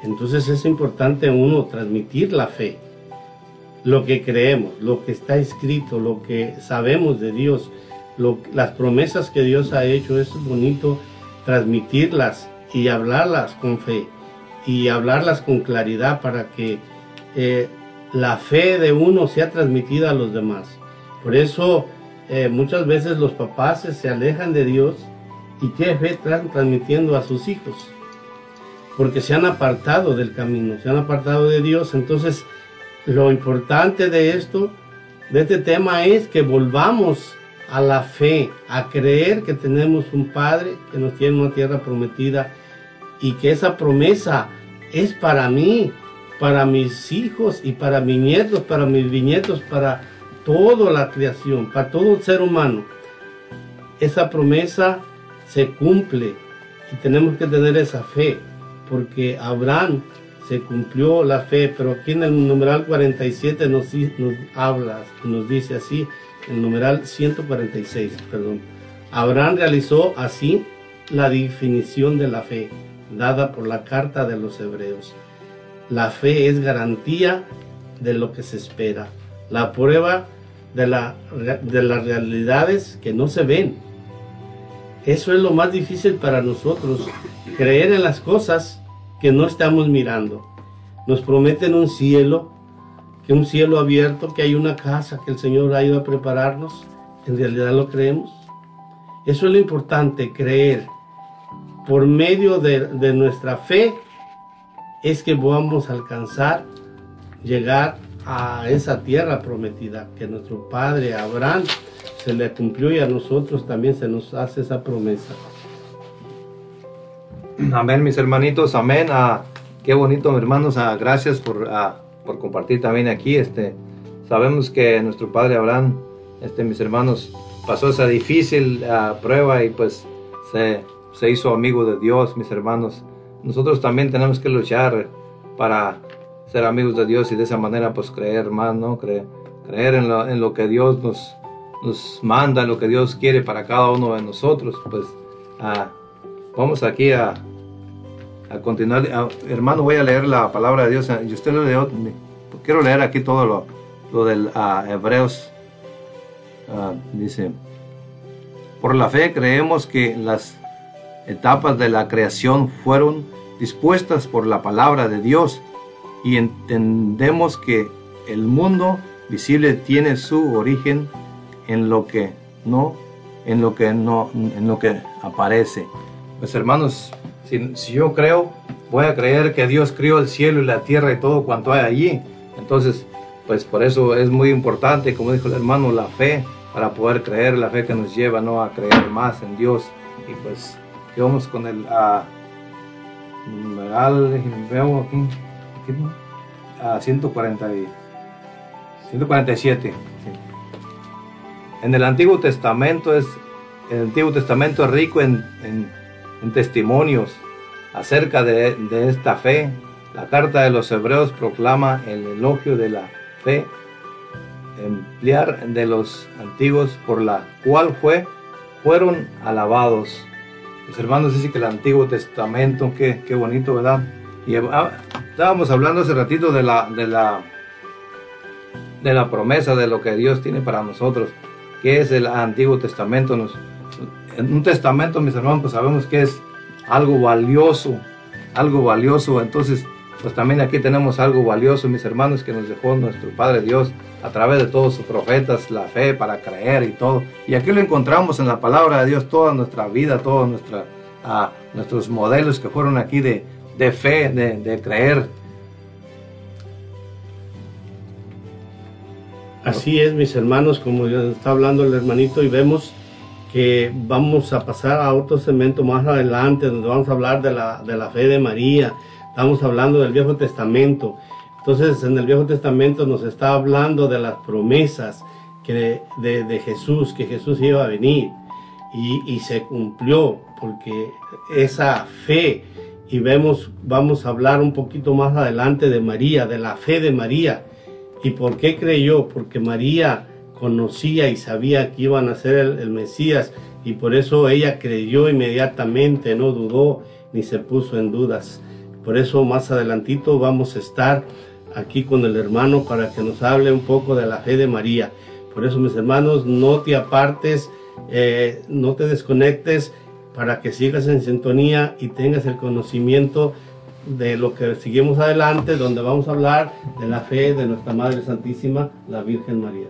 Entonces es importante uno transmitir la fe, lo que creemos, lo que está escrito, lo que sabemos de Dios, las promesas que Dios ha hecho, es bonito transmitirlas y hablarlas con fe y hablarlas con claridad para que eh, la fe de uno sea transmitida a los demás. Por eso eh, muchas veces los papás se alejan de Dios y qué fe están transmitiendo a sus hijos. Porque se han apartado del camino, se han apartado de Dios. Entonces, lo importante de esto, de este tema, es que volvamos a la fe, a creer que tenemos un Padre que nos tiene una tierra prometida y que esa promesa es para mí, para mis hijos y para mis nietos, para mis bisnietos, para toda la creación, para todo el ser humano. Esa promesa se cumple y tenemos que tener esa fe, porque Abraham se cumplió la fe, pero aquí en el numeral 47 nos, nos habla, nos dice así, el numeral 146, perdón. Abraham realizó así la definición de la fe dada por la carta de los hebreos. La fe es garantía de lo que se espera, la prueba de, la, de las realidades que no se ven. Eso es lo más difícil para nosotros, creer en las cosas que no estamos mirando. Nos prometen un cielo que un cielo abierto, que hay una casa que el Señor ha ido a prepararnos, en realidad lo creemos. Eso es lo importante, creer. Por medio de, nuestra fe es que vamos a alcanzar, llegar a esa tierra prometida que nuestro padre Abraham se le cumplió y a nosotros también se nos hace esa promesa. Amén, mis hermanitos, amén. Ah, qué bonito, hermanos. Ah, gracias por ah, por compartir también aquí. Este, sabemos que nuestro padre Abraham, este, mis hermanos, pasó esa difícil prueba y pues se, se, hizo amigo de Dios, mis hermanos. Nosotros también tenemos que luchar para ser amigos de Dios y de esa manera pues creer más, ¿no? Creer, creer en, lo, que Dios nos, nos manda, en lo que Dios quiere para cada uno de nosotros. Pues ah, vamos aquí a, a continuar, hermano, voy a leer la palabra de Dios. Y usted lo leo, quiero leer aquí todo lo, lo del Hebreos. dice, por la fe creemos que las etapas de la creación fueron dispuestas por la palabra de Dios y entendemos que el mundo visible tiene su origen en lo que no en lo que no en lo que aparece pues hermanos si, yo creo, voy a creer que Dios crió el cielo y la tierra y todo cuanto hay allí. Entonces, pues por eso es muy importante, como dijo el hermano, la fe, para poder creer, la fe que nos lleva ¿no? a creer más en Dios. Y pues, que vamos con el numeral, veo aquí, a 140 147. En el Antiguo Testamento es el Antiguo Testamento es rico en en testimonios acerca de, esta fe. La carta de los hebreos proclama el elogio de la fe emplear de los antiguos por la cual fue, fueron alabados. Los hermanos dicen que el Antiguo Testamento, qué, qué bonito, ¿verdad? Y ah, estábamos hablando hace ratito de la, de la, de la promesa de lo que Dios tiene para nosotros, que es el Antiguo Testamento. En un testamento, mis hermanos, pues sabemos que es algo valioso, algo valioso. Entonces, pues también aquí tenemos algo valioso, mis hermanos, que nos dejó nuestro Padre Dios a través de todos sus profetas, la fe para creer y todo. Y aquí lo encontramos en la palabra de Dios, toda nuestra vida, todos nuestra, uh, nuestros modelos que fueron aquí de, de fe, de, de creer. Así es, mis hermanos, como está hablando el hermanito, y vemos que vamos a pasar a otro segmento más adelante, donde vamos a hablar de la, de la fe de María, estamos hablando del Viejo Testamento. Entonces, en el Viejo Testamento nos está hablando de las promesas de, Jesús, que Jesús iba a venir. Y, se cumplió, porque esa fe, y vemos, vamos a hablar un poquito más adelante de María, de la fe de María. ¿Y por qué creyó? Porque María conocía y sabía que iban a el, el Mesías, y por eso ella creyó inmediatamente, no dudó ni se puso en dudas. Por eso más adelantito vamos a estar aquí con el hermano para que nos hable un poco de la fe de María. Por eso mis hermanos, no te apartes, eh, no te desconectes para que sigas en sintonía y tengas el conocimiento de lo que seguimos adelante, donde vamos a hablar de la fe de nuestra Madre Santísima, la Virgen María.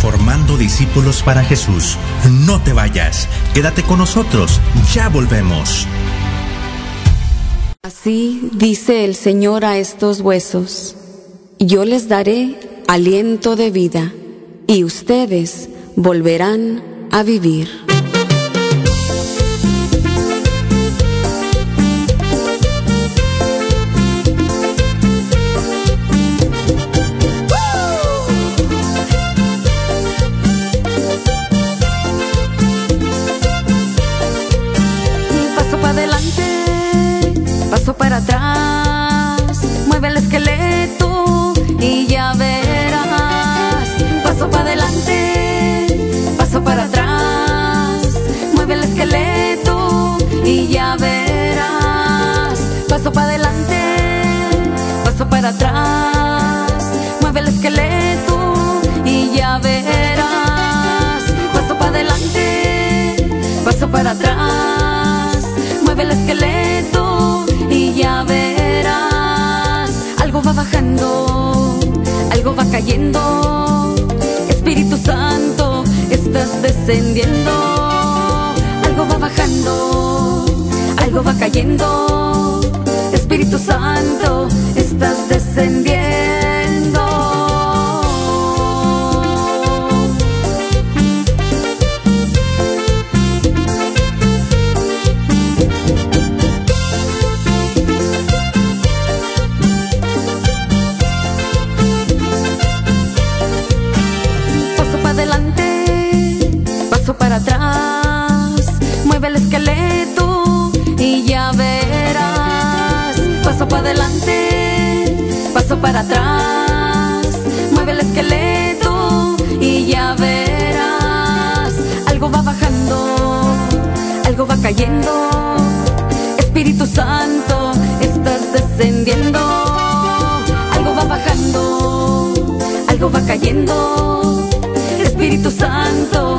Formando Discípulos para Jesús. No te vayas, quédate con nosotros, ya volvemos. Así dice el Señor a estos huesos, yo les daré aliento de vida, y ustedes volverán a vivir. Y ya verás. Paso para adelante, paso para atrás, mueve el esqueleto y ya verás. Paso para adelante, paso para atrás, mueve el esqueleto y ya verás. Algo va bajando, algo va cayendo. Espíritu Santo, estás descendiendo. Algo va bajando, algo va cayendo. Espíritu Santo, estás descendiendo. Adelante, paso para atrás, mueve el esqueleto y ya verás. Algo va bajando, algo va cayendo. Espíritu Santo, estás descendiendo. Algo va bajando, algo va cayendo. Espíritu Santo,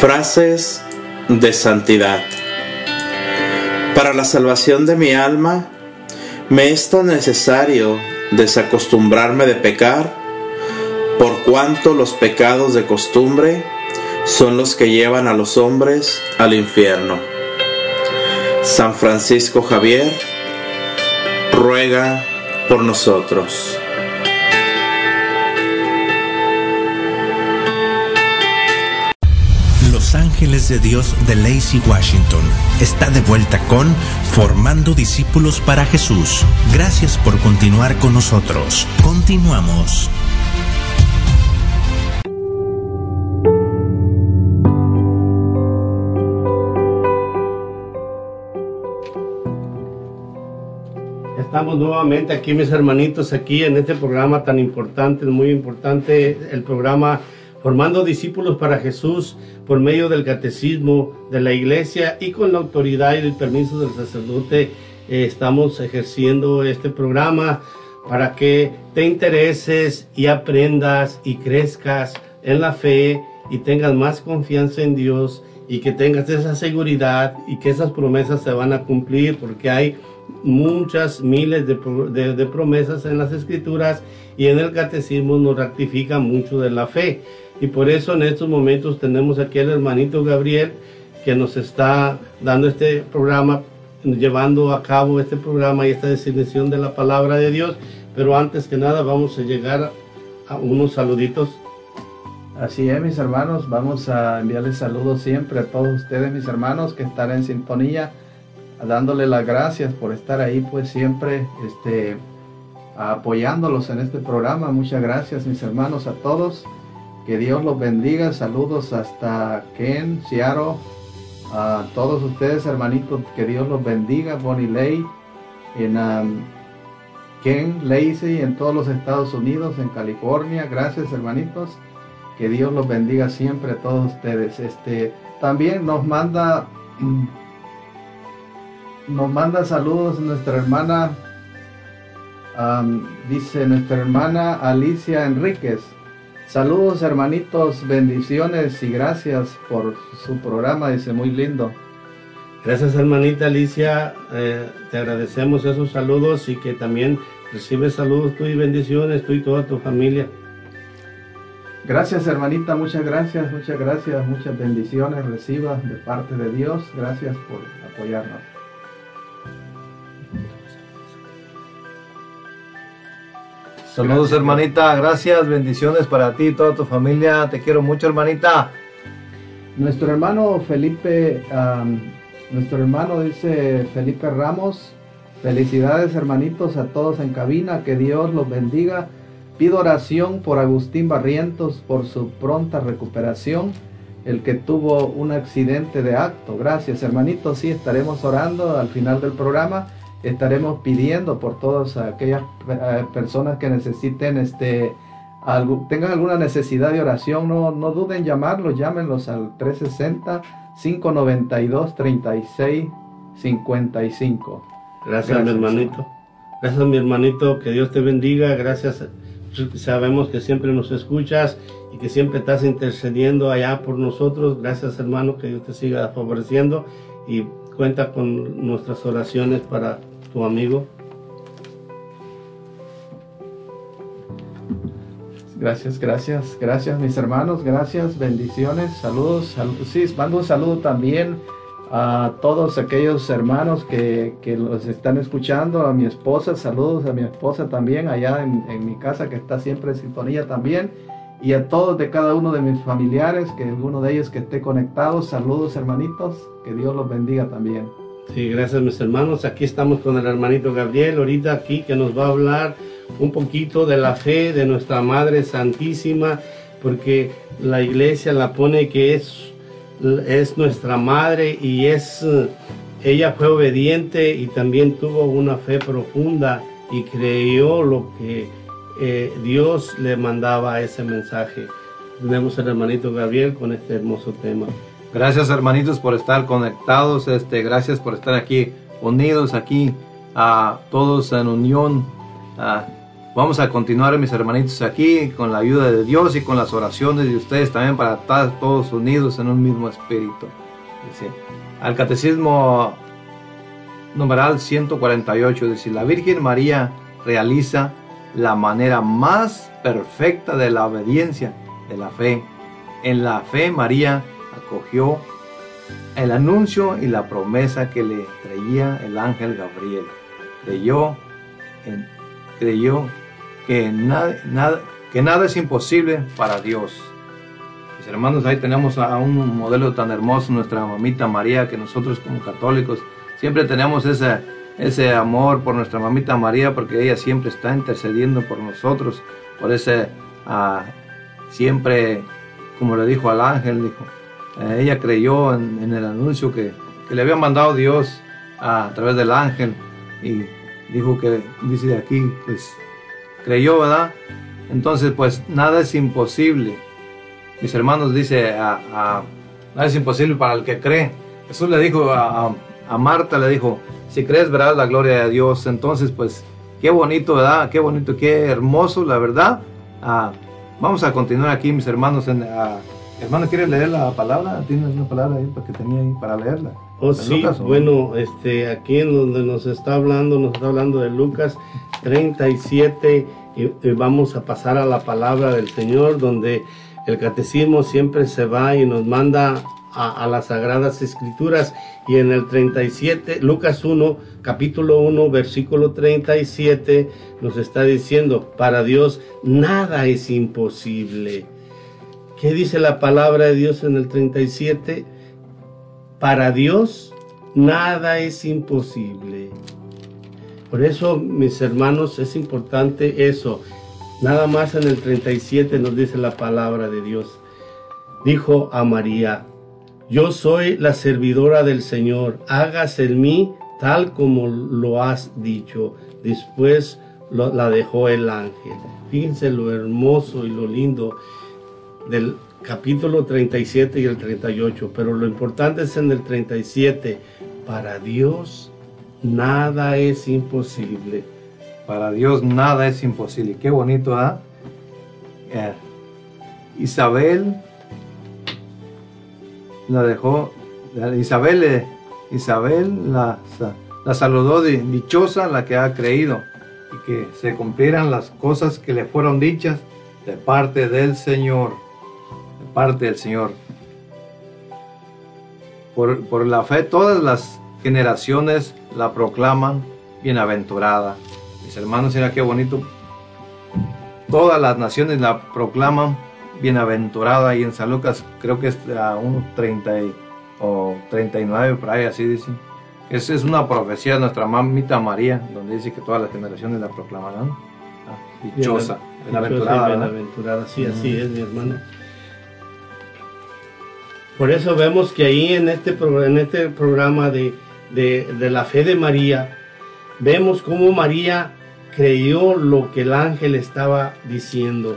Frases de santidad. Para la salvación de mi alma, me es tan necesario desacostumbrarme de pecar, por cuanto los pecados de costumbre son los que llevan a los hombres al infierno. San Francisco Javier ruega por nosotros. De Dios de Lacey, Washington. Está de vuelta con Formando Discípulos para Jesús. Gracias por continuar con nosotros. Continuamos. Estamos nuevamente aquí, mis hermanitos, aquí en este programa tan importante, muy importante, el programa formando discípulos para Jesús por medio del catecismo de la iglesia y con la autoridad y el permiso del sacerdote eh, estamos ejerciendo este programa para que te intereses y aprendas y crezcas en la fe y tengas más confianza en Dios y que tengas esa seguridad y que esas promesas se van a cumplir porque hay muchas miles de, de promesas en las escrituras y en el catecismo nos ratifica mucho de la fe. Y por eso en estos momentos tenemos aquí al hermanito Gabriel que nos está dando este programa, llevando a cabo este programa y esta designación de la palabra de Dios. Pero antes que nada vamos a llegar a unos saluditos. Así es, mis hermanos, vamos a enviarles saludos siempre a todos ustedes, mis hermanos, que están en sintonía, dándole las gracias por estar ahí, pues siempre este, apoyándolos en este programa. Muchas gracias, mis hermanos, a todos. Que Dios los bendiga. Saludos hasta Ken, Seattle. A todos ustedes, hermanitos, que Dios los bendiga. Bonnie Lay, en um, Ken, Lacey, en todos los Estados Unidos, en California. Gracias, hermanitos. Que Dios los bendiga siempre a todos ustedes. Este, también nos manda, nos manda saludos nuestra hermana, um, dice nuestra hermana Alicia Enríquez Saludos hermanitos, bendiciones y gracias por su programa, dice muy lindo. Gracias hermanita Alicia, eh, te agradecemos esos saludos y que también recibes saludos tú y bendiciones, tú y toda tu familia. Gracias hermanita, muchas gracias, muchas gracias, muchas bendiciones recibas de parte de Dios, gracias por apoyarnos. Saludos hermanita, gracias, bendiciones para ti y toda tu familia, te quiero mucho hermanita. Nuestro hermano Felipe, nuestro hermano dice Felipe Ramos, felicidades hermanitos a todos en cabina, que Dios los bendiga. Pido oración por Agustín Barrientos por su pronta recuperación, el que tuvo un accidente de acto. Gracias hermanitos, sí estaremos orando al final del programa estaremos pidiendo por todas aquellas eh, personas que necesiten este algo, tengan alguna necesidad de oración, no, no duden en llamarlos, llámenlos al 360 592 36 55. Gracias, mi hermanito. Gracias mi hermanito, que Dios te bendiga, gracias. Sabemos que siempre nos escuchas y que siempre estás intercediendo allá por nosotros. Gracias hermano, que Dios te siga favoreciendo y cuenta con nuestras oraciones para tu amigo. Gracias, gracias, gracias mis hermanos, gracias, bendiciones, saludos, sí, mando un saludo también a todos aquellos hermanos que, que, los están escuchando, a mi esposa, saludos a mi esposa también allá en, en, mi casa que está siempre en sintonía también, y a todos de cada uno de mis familiares, que alguno de ellos que esté conectado, saludos hermanitos, que Dios los bendiga también. Sí, gracias mis hermanos. Aquí estamos con el hermanito Gabriel, ahorita aquí que nos va a hablar un poquito de la fe de nuestra Madre Santísima, porque la iglesia la pone que es, es nuestra madre y es, ella fue obediente y también tuvo una fe profunda y creyó lo que eh, Dios le mandaba ese mensaje. Tenemos al hermanito Gabriel con este hermoso tema. Gracias hermanitos por estar conectados, este, gracias por estar aquí unidos aquí a todos en unión. vamos a continuar mis hermanitos aquí con la ayuda de Dios y con las oraciones de ustedes también para estar todos unidos en un mismo espíritu. Dice, al catecismo numeral 148 dice, la Virgen María realiza la manera más perfecta de la obediencia de la fe. En la fe María acogió el anuncio y la promesa que le traía el ángel Gabriel. Creyó, creyó que, nada, nada, que nada es imposible para Dios. Mis hermanos, ahí tenemos a un modelo tan hermoso, nuestra mamita María, que nosotros como católicos siempre tenemos ese, ese amor por nuestra mamita María, porque ella siempre está intercediendo por nosotros, por ese uh, siempre, como le dijo al ángel, dijo, eh, ella creyó en, el anuncio que, le había mandado Dios a, través del ángel y dijo que, dice aquí, pues creyó, ¿verdad? Entonces, pues nada es imposible. Mis hermanos dice, a, nada es imposible para el que cree. Jesús le dijo a, Marta, le dijo, si crees verás la gloria de Dios. Entonces, pues, qué bonito, ¿verdad? Qué bonito, qué hermoso, la verdad. Ah, Vamos a continuar aquí, mis hermanos. En, hermano, ¿quiere leer la palabra? ¿Tienes una palabra ahí que tenía ahí para leerla? Oh, sí, bueno, este, aquí en donde nos está hablando, nos está hablando de Lucas 37 y, y vamos a pasar a la palabra del Señor, donde el catecismo siempre se va y nos manda a, las Sagradas Escrituras y en el 37, Lucas 1, capítulo 1, versículo 37, nos está diciendo, para Dios nada es imposible. ¿Qué dice la palabra de Dios en el 37? Para Dios nada es imposible. Por eso, mis hermanos, es importante eso. Nada más en el 37 nos dice la palabra de Dios. Dijo a María, yo soy la servidora del Señor, hágase en mí tal como lo has dicho. Después la dejó el ángel. Fíjense lo hermoso y lo lindo del capítulo 37 y el 38, pero lo importante es en el 37. Para Dios nada es imposible. Para Dios nada es imposible. Qué bonito, ¿ah? Isabel la dejó, Isabel, Isabel la, la saludó de dichosa la que ha creído y que se cumplieran las cosas que le fueron dichas de parte del Señor, de parte del Señor. Por, por la fe todas las generaciones la proclaman bienaventurada. Mis hermanos, mira qué bonito. Todas las naciones la proclaman bienaventurada y en San Lucas creo que es a un 30 o 39 por ahí así dicen. Esa es una profecía de nuestra mamita María, donde dice que todas las generaciones la proclamarán. Ah, dichosa, bienaventurada. Bienaventurada, sí, así es, mi hermano. Por eso vemos que ahí en este, en este programa de, de, de la fe de María, vemos cómo María creyó lo que el ángel estaba diciendo.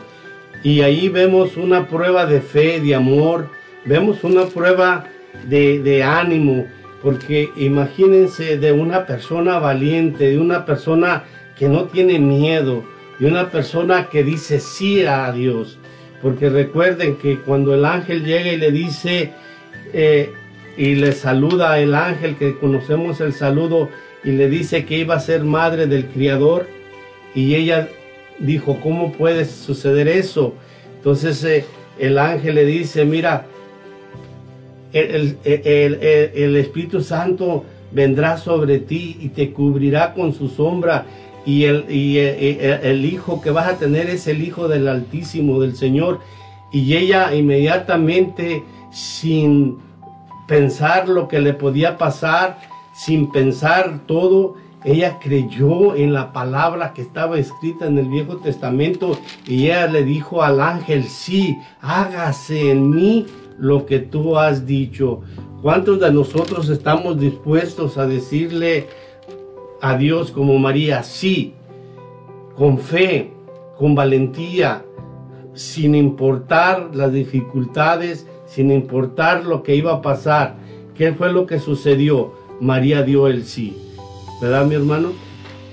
Y ahí vemos una prueba de fe, de amor, vemos una prueba de, ánimo, porque imagínense de una persona valiente, de una persona que no tiene miedo, de una persona que dice sí a Dios. Porque recuerden que cuando el ángel llega y le dice eh, y le saluda el ángel, que conocemos el saludo, y le dice que iba a ser madre del Criador, y ella dijo, ¿cómo puede suceder eso? Entonces eh, el ángel le dice, mira, el, Espíritu Santo vendrá sobre ti y te cubrirá con su sombra y, el, y eh, el, hijo que vas a tener es el hijo del Altísimo, del Señor. Y ella inmediatamente, sin pensar lo que le podía pasar, sin pensar todo, ella creyó en la palabra que estaba escrita en el Viejo Testamento y ella le dijo al ángel, sí, hágase en mí lo que tú has dicho. ¿Cuántos de nosotros estamos dispuestos a decirle a Dios como María, sí, con fe, con valentía, sin importar las dificultades, sin importar lo que iba a pasar? ¿Qué fue lo que sucedió? María dio el sí. ¿Verdad, mi hermano?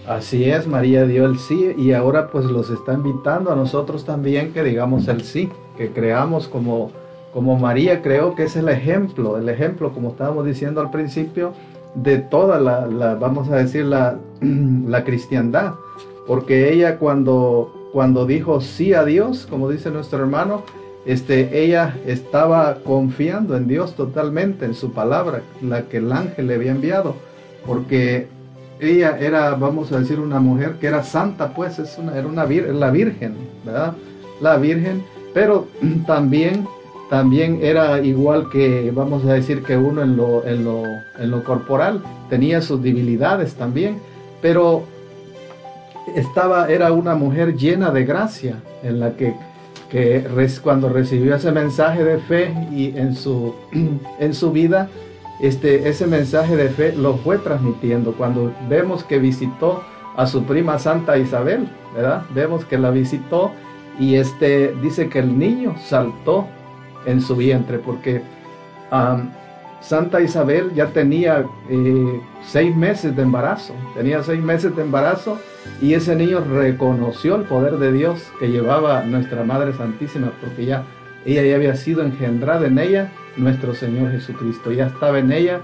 Así es, María dio el sí y ahora pues los está invitando a nosotros también que digamos el sí, que creamos como, como María creo que es el ejemplo, el ejemplo, como estábamos diciendo al principio, de toda la, vamos a decir, la, la cristiandad. Porque ella cuando, cuando dijo sí a Dios, como dice nuestro hermano, este, ella estaba confiando en Dios totalmente, en su palabra, la que el ángel le había enviado. Porque ella era, vamos a decir, una mujer que era santa, pues es una, era una la virgen, ¿verdad? La virgen, pero también, también era igual que, vamos a decir, que uno en lo, en lo, en lo corporal, tenía sus debilidades también, pero estaba, era una mujer llena de gracia, en la que, que cuando recibió ese mensaje de fe y en su, en su vida, este, ese mensaje de fe lo fue transmitiendo. Cuando vemos que visitó a su prima Santa Isabel, ¿verdad? Vemos que la visitó y este, dice que el niño saltó en su vientre porque Santa Isabel ya tenía eh, seis meses de embarazo, tenía seis meses de embarazo y ese niño reconoció el poder de Dios que llevaba nuestra Madre Santísima porque ya ella ya había sido engendrada en ella nuestro Señor Jesucristo. Ya estaba en ella,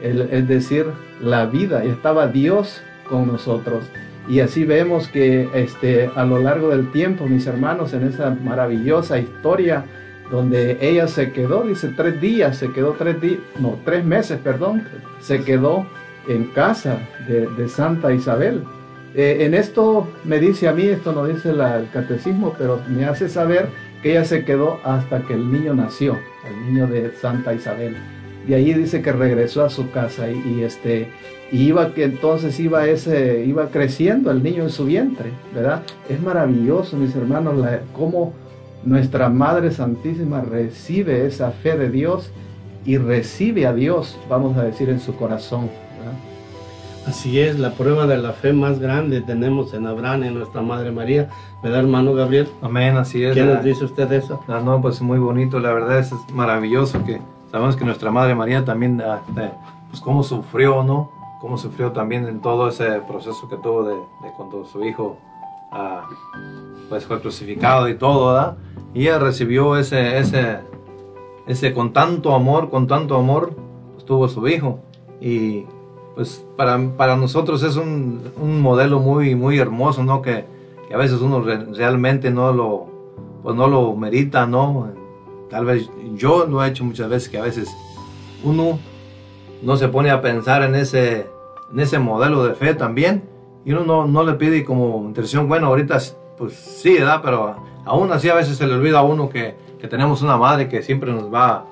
es decir, la vida, ya estaba Dios con nosotros. Y así vemos que este, a lo largo del tiempo, mis hermanos, en esa maravillosa historia donde ella se quedó, dice tres días, se quedó tres días, no, tres meses, perdón, se quedó en casa de, Santa Isabel. Eh, en esto me dice a mí, esto no dice el catecismo, pero me hace saber que ella se quedó hasta que el niño nació, el niño de Santa Isabel. Y ahí dice que regresó a su casa y, este iba que entonces iba ese iba creciendo el niño en su vientre, ¿verdad? Es maravilloso, mis hermanos, cómo nuestra Madre Santísima recibe esa fe de Dios y recibe a Dios, vamos a decir, en su corazón. Así es, la prueba de la fe más grande tenemos en Abraham, en nuestra Madre María, ¿verdad, hermano Gabriel? Amén, así es. ¿Qué nos dice usted de eso? No, no, pues muy bonito, la verdad es, maravilloso que sabemos que nuestra Madre María también, ah, pues cómo sufrió, ¿no? Cómo sufrió también en todo ese proceso que tuvo de, cuando su hijo ah, pues fue crucificado y todo, ¿verdad? Y ella recibió ese, ese, ese con tanto amor, con tanto amor, pues tuvo su hijo. Y pues para, para nosotros es un, un, modelo muy, muy hermoso, ¿no? Que, que a veces uno realmente no lo, pues no lo merita, ¿no? Tal vez yo lo he hecho muchas veces que a veces uno no se pone a pensar en ese, en ese modelo de fe también y uno no, no le pide como intención, bueno, ahorita pues sí, ¿verdad? Pero aún así a veces se le olvida a uno que, que tenemos una madre que siempre nos va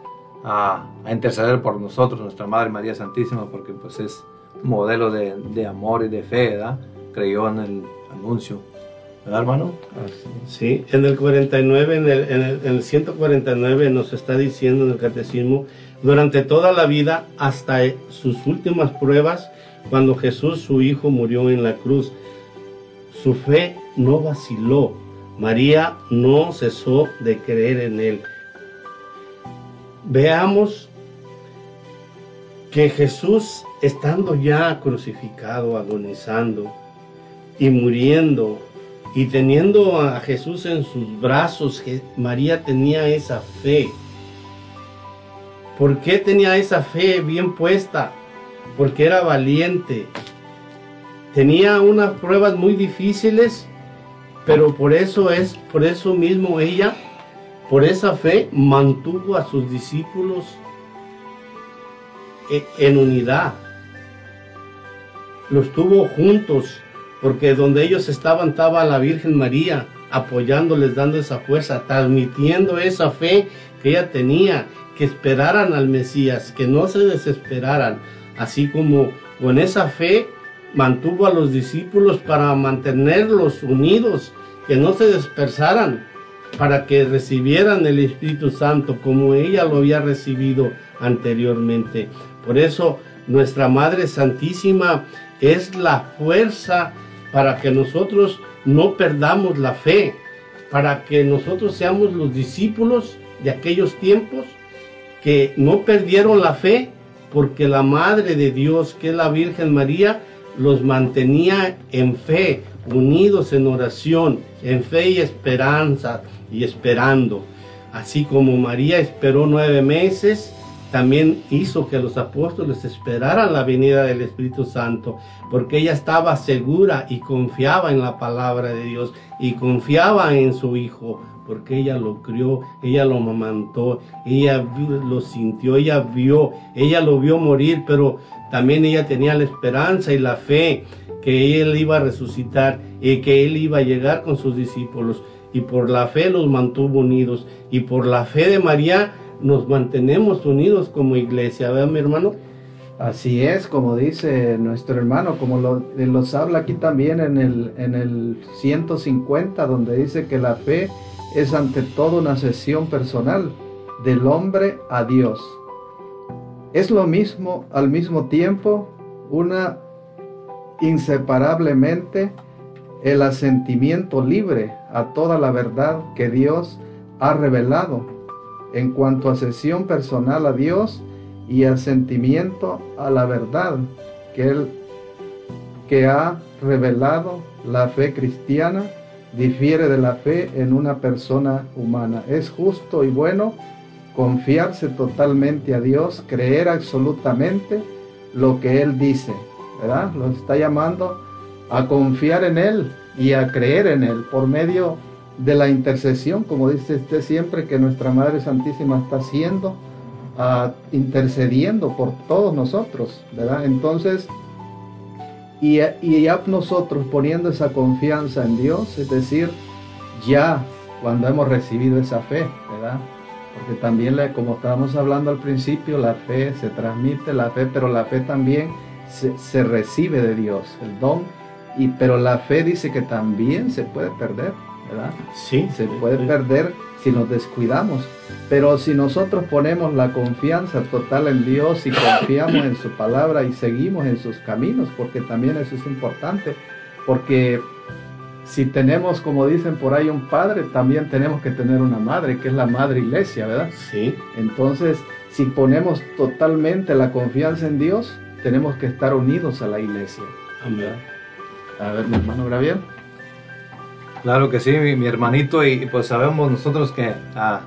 a, a, interceder por nosotros, nuestra Madre María Santísima, porque pues es modelo de, amor y de fe, ¿verdad? Creyó en el anuncio. ¿Verdad, hermano? Sí, en el 49, en el, en el 149 nos está diciendo en el catecismo, durante toda la vida, hasta sus últimas pruebas, cuando Jesús, su Hijo, murió en la cruz, su fe no vaciló. María no cesó de creer en Él. Veamos que Jesús, estando ya crucificado, agonizando y muriendo, y teniendo a Jesús en sus brazos, María tenía esa fe. ¿Por qué tenía esa fe bien puesta? Porque era valiente. Tenía unas pruebas muy difíciles, pero por eso es, por eso mismo ella, por esa fe, mantuvo a sus discípulos e, en unidad. Los tuvo juntos, porque donde ellos estaban estaba la Virgen María apoyándoles, dando esa fuerza, transmitiendo esa fe que ella tenía, que esperaran al Mesías, que no se desesperaran, así como con esa fe mantuvo a los discípulos para mantenerlos unidos, que no se dispersaran, para que recibieran el Espíritu Santo como ella lo había recibido anteriormente. Por eso nuestra Madre Santísima es la fuerza para que nosotros no perdamos la fe, para que nosotros seamos los discípulos de aquellos tiempos que no perdieron la fe, porque la Madre de Dios, que es la Virgen María, los mantenía en fe, unidos en oración, en fe y esperanza y esperando. Así como María esperó nueve meses, también hizo que los apóstoles esperaran la venida del Espíritu Santo, porque ella estaba segura y confiaba en la palabra de Dios y confiaba en su Hijo, porque ella lo crió, ella lo amamantó, ella lo sintió, ella vio, ella lo vio morir, pero también ella tenía la esperanza y la fe que él iba a resucitar y que él iba a llegar con sus discípulos. Y por la fe los mantuvo unidos. Y por la fe de María nos mantenemos unidos como iglesia, ¿verdad, mi hermano? Así es, como dice nuestro hermano, como lo, los habla aquí también en el, en el 150, donde dice que la fe es ante todo una sesión personal del hombre a Dios. Es lo mismo al mismo tiempo una inseparablemente el asentimiento libre a toda la verdad que Dios ha revelado en cuanto a sesión personal a Dios y asentimiento a la verdad que Él que ha revelado la fe cristiana difiere de la fe en una persona humana. Es justo y bueno confiarse totalmente a Dios, creer absolutamente lo que Él dice, ¿verdad? Lo está llamando a confiar en Él y a creer en Él por medio de la intercesión, como dice usted siempre que nuestra Madre Santísima está haciendo, uh, intercediendo por todos nosotros, ¿verdad? Entonces, y, y ya nosotros poniendo esa confianza en Dios, es decir, ya cuando hemos recibido esa fe, ¿verdad? Porque también, como estábamos hablando al principio, la fe se transmite, la fe, pero la fe también se, se recibe de Dios, el don, y, pero la fe dice que también se puede perder, ¿verdad? Sí. Se puede perder si nos descuidamos. Pero si nosotros ponemos la confianza total en Dios y confiamos en su palabra y seguimos en sus caminos, porque también eso es importante, porque si tenemos, como dicen por ahí, un padre, también tenemos que tener una madre, que es la madre iglesia, ¿verdad? Sí. Entonces, si ponemos totalmente la confianza en Dios, tenemos que estar unidos a la iglesia. Amén. A ver, mi hermano Gabriel. Claro que sí, mi, hermanito, y pues sabemos nosotros que, ah,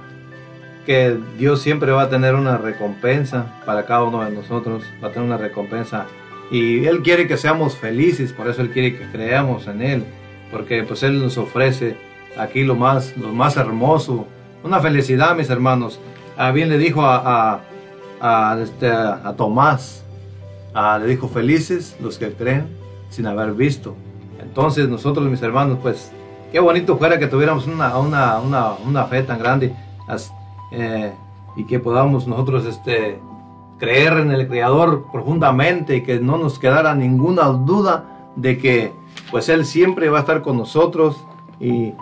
que Dios siempre va a tener una recompensa para cada uno de nosotros, va a tener una recompensa. Y Él quiere que seamos felices, por eso Él quiere que creamos en Él, porque pues Él nos ofrece aquí lo más, lo más hermoso, una felicidad, mis hermanos. Ah, bien le dijo a, a, a, este, a Tomás, ah, le dijo, felices los que creen sin haber visto. Entonces nosotros, mis hermanos, pues qué bonito fuera que tuviéramos una, una, una, una fe tan grande eh, y que podamos nosotros este, creer en el Creador profundamente y que no nos quedara ninguna duda de que pues Él siempre va a estar con nosotros. Y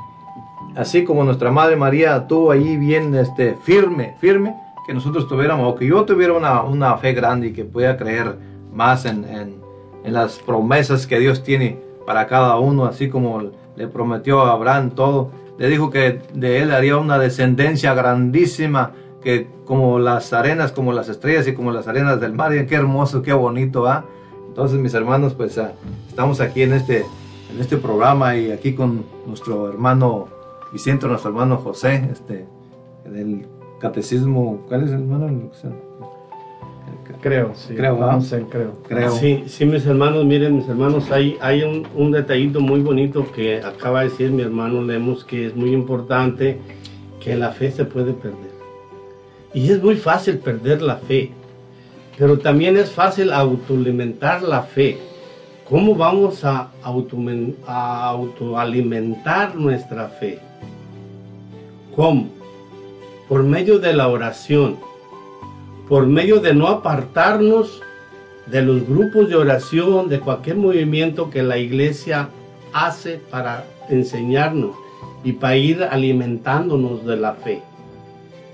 así como nuestra Madre María tuvo ahí bien este, firme, firme, que nosotros tuviéramos, o que yo tuviera una, una fe grande y que pueda creer más en, en, en las promesas que Dios tiene para cada uno, así como le prometió a Abraham todo. Le dijo que de él haría una descendencia grandísima, que como las arenas, como las estrellas y como las arenas del mar. Y qué hermoso, qué bonito, ¿va? Entonces, mis hermanos, pues ah, estamos aquí en este, en este programa y aquí con nuestro hermano Vicente, nuestro hermano José, este, del catecismo. ¿Cuál es el hermano? Creo, sí. Creo, ¿va? No sé, creo. Creo. Sí, sí, mis hermanos, miren, mis hermanos, hay, hay un, un detallito muy bonito que acaba de decir mi hermano Lemos, que es muy importante, que la fe se puede perder. Y es muy fácil perder la fe, pero también es fácil autoalimentar la fe. ¿Cómo vamos a, automen- a autoalimentar nuestra fe? ¿Cómo? Por medio de la oración, por medio de no apartarnos de los grupos de oración, de cualquier movimiento que la iglesia hace para enseñarnos y para ir alimentándonos de la fe.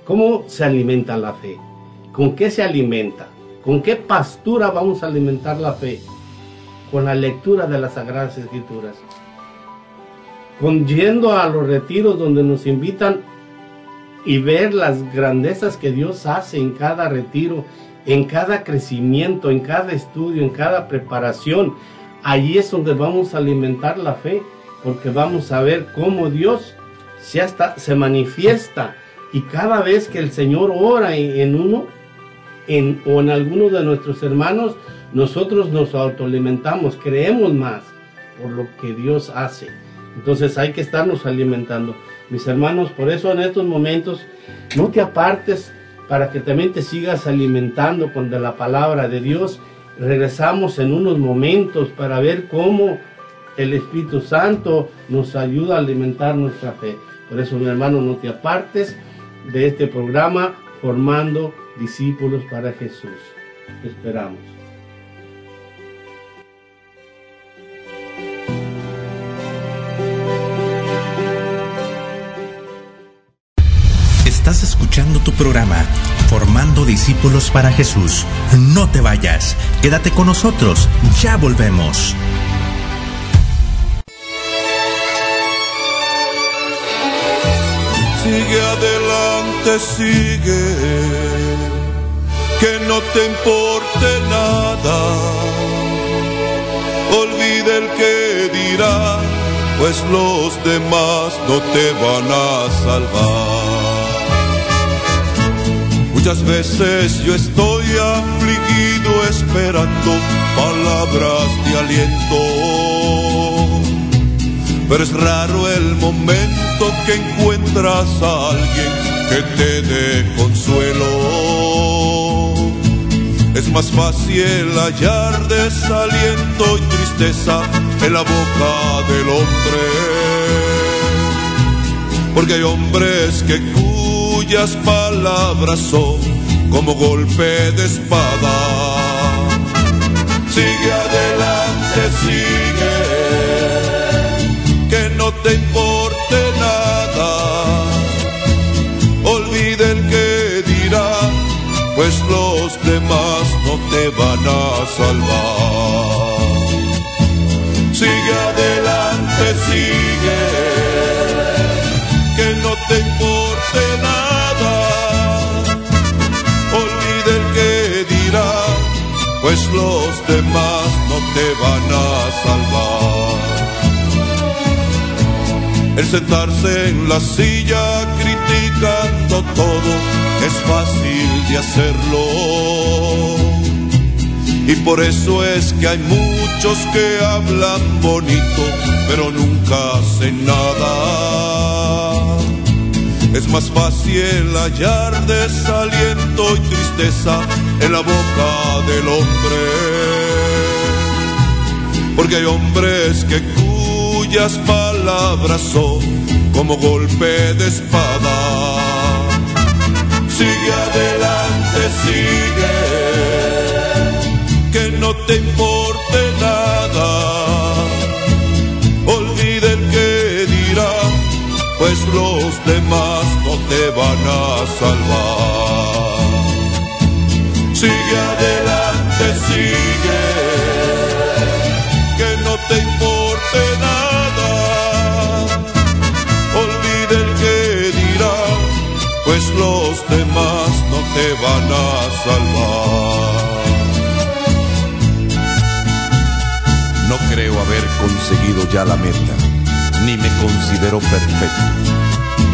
¿Cómo se alimenta la fe? ¿Con qué se alimenta? ¿Con qué pastura vamos a alimentar la fe? Con la lectura de las Sagradas Escrituras. Con yendo a los retiros donde nos invitan y ver las grandezas que Dios hace en cada retiro, en cada crecimiento, en cada estudio, en cada preparación. Allí es donde vamos a alimentar la fe, porque vamos a ver cómo Dios se, hasta, se manifiesta y cada vez que el Señor ora en, uno en, o en alguno de nuestros hermanos, nosotros nos autoalimentamos, creemos más por lo que Dios hace. Entonces hay que estarnos alimentando. Mis hermanos, por eso en estos momentos no te apartes para que también te sigas alimentando con de la palabra de Dios. Regresamos en unos momentos para ver cómo el Espíritu Santo nos ayuda a alimentar nuestra fe. Por eso, mi hermano, no te apartes de este programa formando discípulos para Jesús. Te esperamos. Programa Formando Discípulos para Jesús. No te vayas, quédate con nosotros, ya volvemos. Sigue adelante, sigue, que no te importe nada. Olvide el que dirá, pues los demás no te van a salvar. Muchas veces yo estoy afligido esperando palabras de aliento. Pero es raro el momento que encuentras a alguien que te dé consuelo. Es más fácil hallar desaliento y tristeza en la boca del hombre. Porque hay hombres que cuyas palabras son como golpe de espada. Sigue adelante, sigue, que no te importe nada. Olvide el que dirá, pues los demás no te van a salvar. Sigue adelante, sigue, los demás no te van a salvar. El sentarse en la silla criticando todo es fácil de hacerlo. Y por eso es que hay muchos que hablan bonito, pero nunca hacen nada. Es más fácil hallar desaliento y tristeza en la boca del hombre. Porque hay hombres que cuyas palabras son como golpe de espada. Sigue adelante, sigue, que no te importe nada. Olvide el que dirá, pues los demás no te van a salvar. Adelante, sigue, que no te importe nada. Olvide el que dirá, pues los demás no te van a salvar. No creo haber conseguido ya la meta, ni me considero perfecto,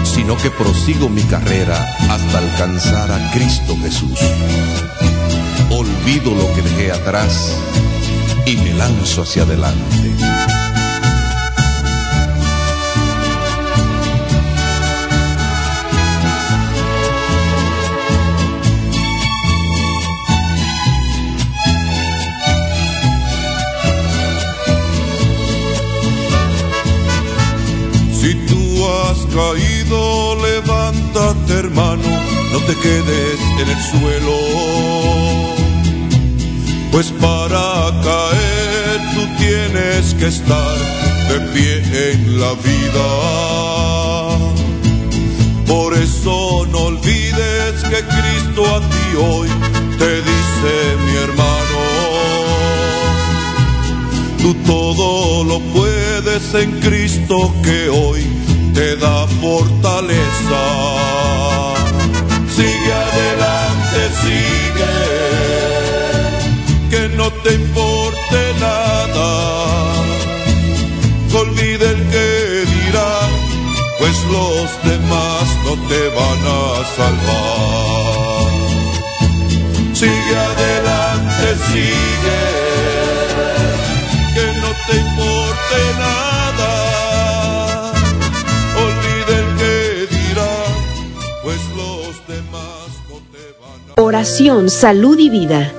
sino que prosigo mi carrera hasta alcanzar a Cristo Jesús. Olvido lo que dejé atrás y me lanzo hacia adelante. Si tú has caído, levántate hermano, no te quedes en el suelo. Pues para caer tú tienes que estar de pie en la vida. Por eso no olvides que Cristo a ti hoy te dice mi hermano, tú todo lo puedes en Cristo que hoy te da fortaleza. Sigue adelante, sigue, importe nada, olvide el que dirá, pues los demás no te van a salvar. Sigue adelante, sigue, que no te importe nada. Olvide el que dirá, pues los demás no te van a Oración, salud y vida.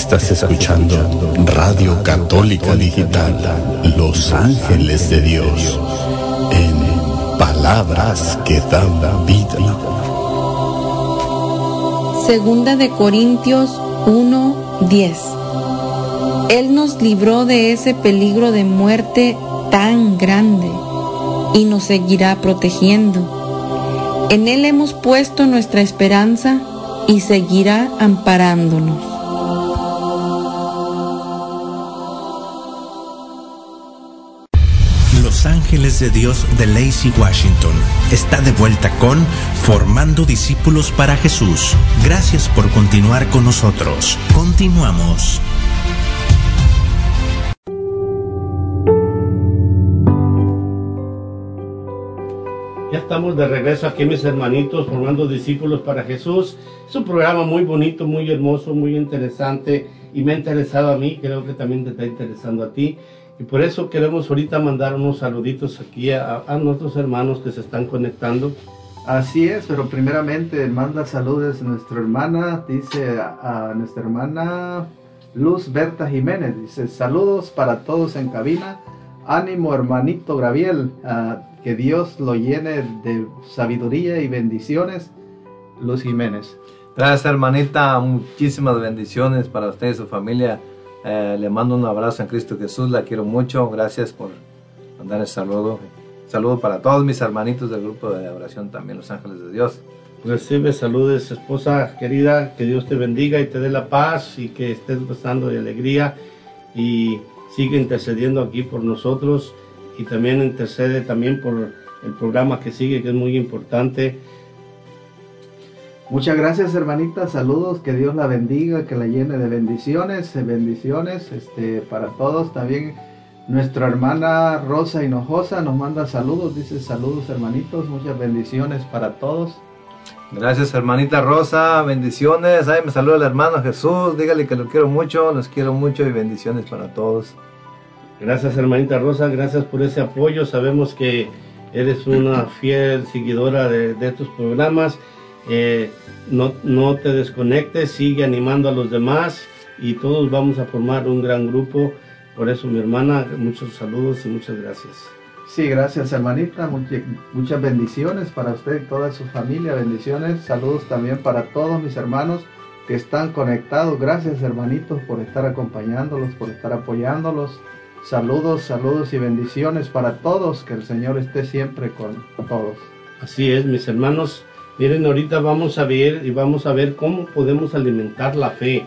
Estás escuchando Radio Católica Digital, Los Ángeles de Dios, en palabras que dan vida. Segunda de Corintios 1:10. Él nos libró de ese peligro de muerte tan grande y nos seguirá protegiendo. En Él hemos puesto nuestra esperanza y seguirá amparándonos. Ángeles de Dios de Lacey Washington está de vuelta con Formando Discípulos para Jesús. Gracias por continuar con nosotros. Continuamos. Ya estamos de regreso aquí, mis hermanitos, formando discípulos para Jesús. Es un programa muy bonito, muy hermoso, muy interesante y me ha interesado a mí, creo que también te está interesando a ti. Y por eso queremos ahorita mandar unos saluditos aquí a, a nuestros hermanos que se están conectando. Así es, pero primeramente manda saludos a nuestra hermana, dice a, a nuestra hermana Luz Berta Jiménez, dice saludos para todos en cabina, ánimo hermanito Graviel, ah, que Dios lo llene de sabiduría y bendiciones, Luz Jiménez. Gracias hermanita, muchísimas bendiciones para usted y su familia. Eh, le mando un abrazo en Cristo Jesús, la quiero mucho. Gracias por mandar el saludo. Saludo para todos mis hermanitos del grupo de oración también, Los Ángeles de Dios. Recibe saludos, esposa querida, que Dios te bendiga y te dé la paz y que estés gozando de alegría y sigue intercediendo aquí por nosotros y también intercede también por el programa que sigue, que es muy importante. Muchas gracias hermanita, saludos, que Dios la bendiga, que la llene de bendiciones, eh, bendiciones este, para todos. También nuestra hermana Rosa Hinojosa nos manda saludos, dice saludos hermanitos, muchas bendiciones para todos. Gracias hermanita Rosa, bendiciones. Ay, me saluda el hermano Jesús, dígale que lo quiero mucho, los quiero mucho y bendiciones para todos. Gracias hermanita Rosa, gracias por ese apoyo. Sabemos que eres una fiel seguidora de, de estos programas. Eh, no, no te desconectes, sigue animando a los demás y todos vamos a formar un gran grupo. Por eso mi hermana, muchos saludos y muchas gracias. Sí, gracias hermanita, much- muchas bendiciones para usted y toda su familia, bendiciones, saludos también para todos mis hermanos que están conectados, gracias hermanitos por estar acompañándolos, por estar apoyándolos, saludos, saludos y bendiciones para todos, que el Señor esté siempre con todos. Así es, mis hermanos. Miren, ahorita vamos a ver y vamos a ver cómo podemos alimentar la fe.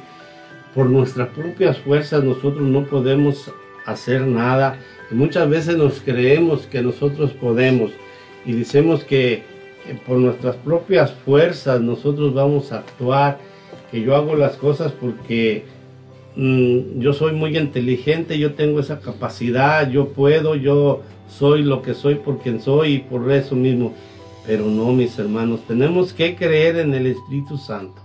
Por nuestras propias fuerzas nosotros no podemos hacer nada. Muchas veces nos creemos que nosotros podemos y decimos que por nuestras propias fuerzas nosotros vamos a actuar, que yo hago las cosas porque mm, yo soy muy inteligente, yo tengo esa capacidad, yo puedo, yo soy lo que soy por quien soy y por eso mismo. Pero no, mis hermanos, tenemos que creer en el Espíritu Santo.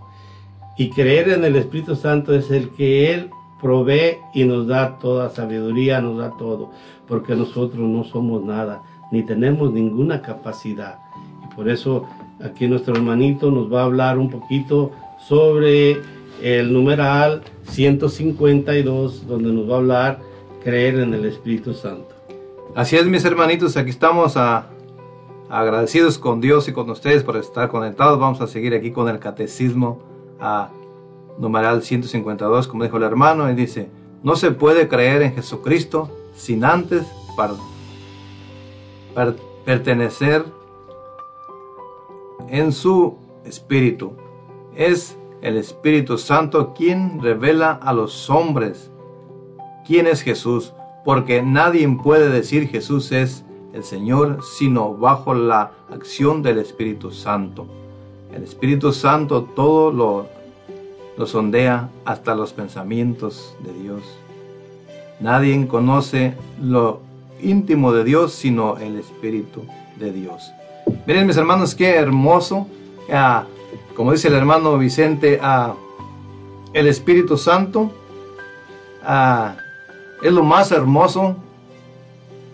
Y creer en el Espíritu Santo es el que Él provee y nos da toda sabiduría, nos da todo, porque nosotros no somos nada, ni tenemos ninguna capacidad. Y por eso aquí nuestro hermanito nos va a hablar un poquito sobre el numeral 152, donde nos va a hablar creer en el Espíritu Santo. Así es, mis hermanitos, aquí estamos a, agradecidos con Dios y con ustedes por estar conectados. Vamos a seguir aquí con el catecismo a numeral 152, como dijo el hermano, y dice, no se puede creer en Jesucristo sin antes pertenecer en su espíritu. Es el Espíritu Santo quien revela a los hombres quién es Jesús, porque nadie puede decir Jesús es el Señor sino bajo la acción del Espíritu Santo. El Espíritu Santo todo lo, lo sondea hasta los pensamientos de Dios. Nadie conoce lo íntimo de Dios sino el Espíritu de Dios. Miren mis hermanos, qué hermoso. Ah, como dice el hermano Vicente, ah, el Espíritu Santo ah, es lo más hermoso,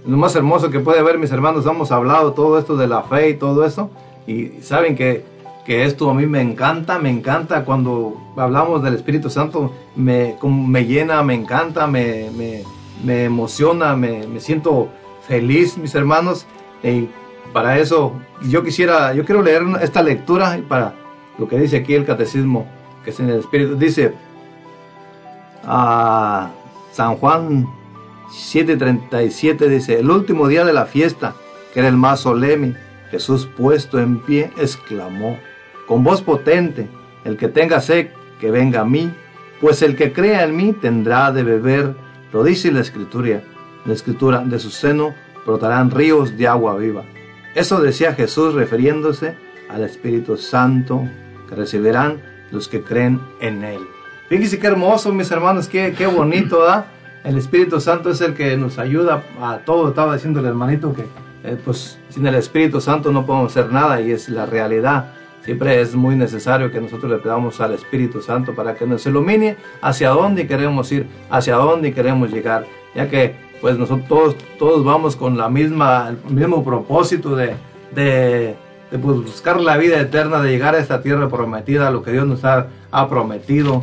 lo más hermoso que puede haber mis hermanos. Hemos hablado todo esto de la fe y todo eso. Y saben que, que esto a mí me encanta, me encanta cuando hablamos del Espíritu Santo, me, me llena, me encanta, me, me, me emociona, me, me, siento feliz, mis hermanos. Y para eso yo quisiera, yo quiero leer esta lectura para lo que dice aquí el catecismo, que es en el Espíritu. Dice, a San Juan 7:37 dice, el último día de la fiesta, que era el más solemne, Jesús puesto en pie, exclamó, con voz potente, el que tenga sed, que venga a mí, pues el que crea en mí tendrá de beber, lo dice la escritura, la escritura, de su seno brotarán ríos de agua viva. Eso decía Jesús refiriéndose al Espíritu Santo que recibirán los que creen en Él. Fíjense qué hermoso, mis hermanos, qué, qué bonito, ¿verdad? El Espíritu Santo es el que nos ayuda a todo. Estaba diciendo el hermanito que, eh, pues, sin el Espíritu Santo no podemos hacer nada y es la realidad. Siempre es muy necesario que nosotros le pedamos al Espíritu Santo para que nos ilumine hacia dónde queremos ir, hacia dónde queremos llegar, ya que pues nosotros todos, vamos con la misma, el mismo propósito de, de, de pues, buscar la vida eterna, de llegar a esta tierra prometida, lo que Dios nos ha, prometido.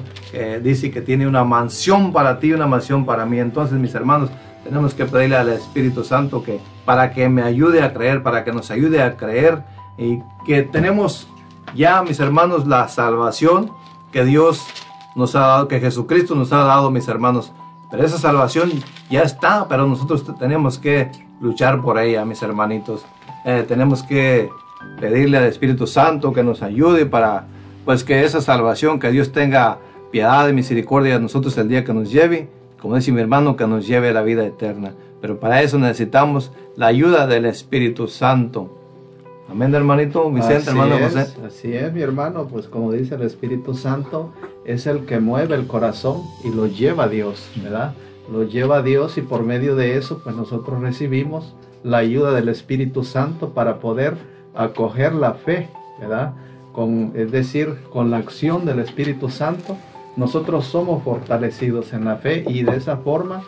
dice que tiene una mansión para ti, una mansión para mí. Entonces, mis hermanos, tenemos que pedirle al Espíritu Santo que para que me ayude a creer, para que nos ayude a creer y que tenemos ya, mis hermanos, la salvación que Dios nos ha dado, que Jesucristo nos ha dado, mis hermanos. Pero esa salvación ya está, pero nosotros tenemos que luchar por ella, mis hermanitos. Eh, tenemos que pedirle al Espíritu Santo que nos ayude para, pues que esa salvación, que Dios tenga piedad y misericordia de nosotros el día que nos lleve, como dice mi hermano, que nos lleve a la vida eterna. Pero para eso necesitamos la ayuda del Espíritu Santo. Amén, hermanito Vicente, hermano José. Así es, mi hermano, pues como dice el Espíritu Santo, es el que mueve el corazón y lo lleva a Dios, ¿verdad? Lo lleva a Dios y por medio de eso, pues nosotros recibimos la ayuda del Espíritu Santo para poder acoger la fe, ¿verdad? Con, es decir, con la acción del Espíritu Santo, nosotros somos fortalecidos en la fe y de esa forma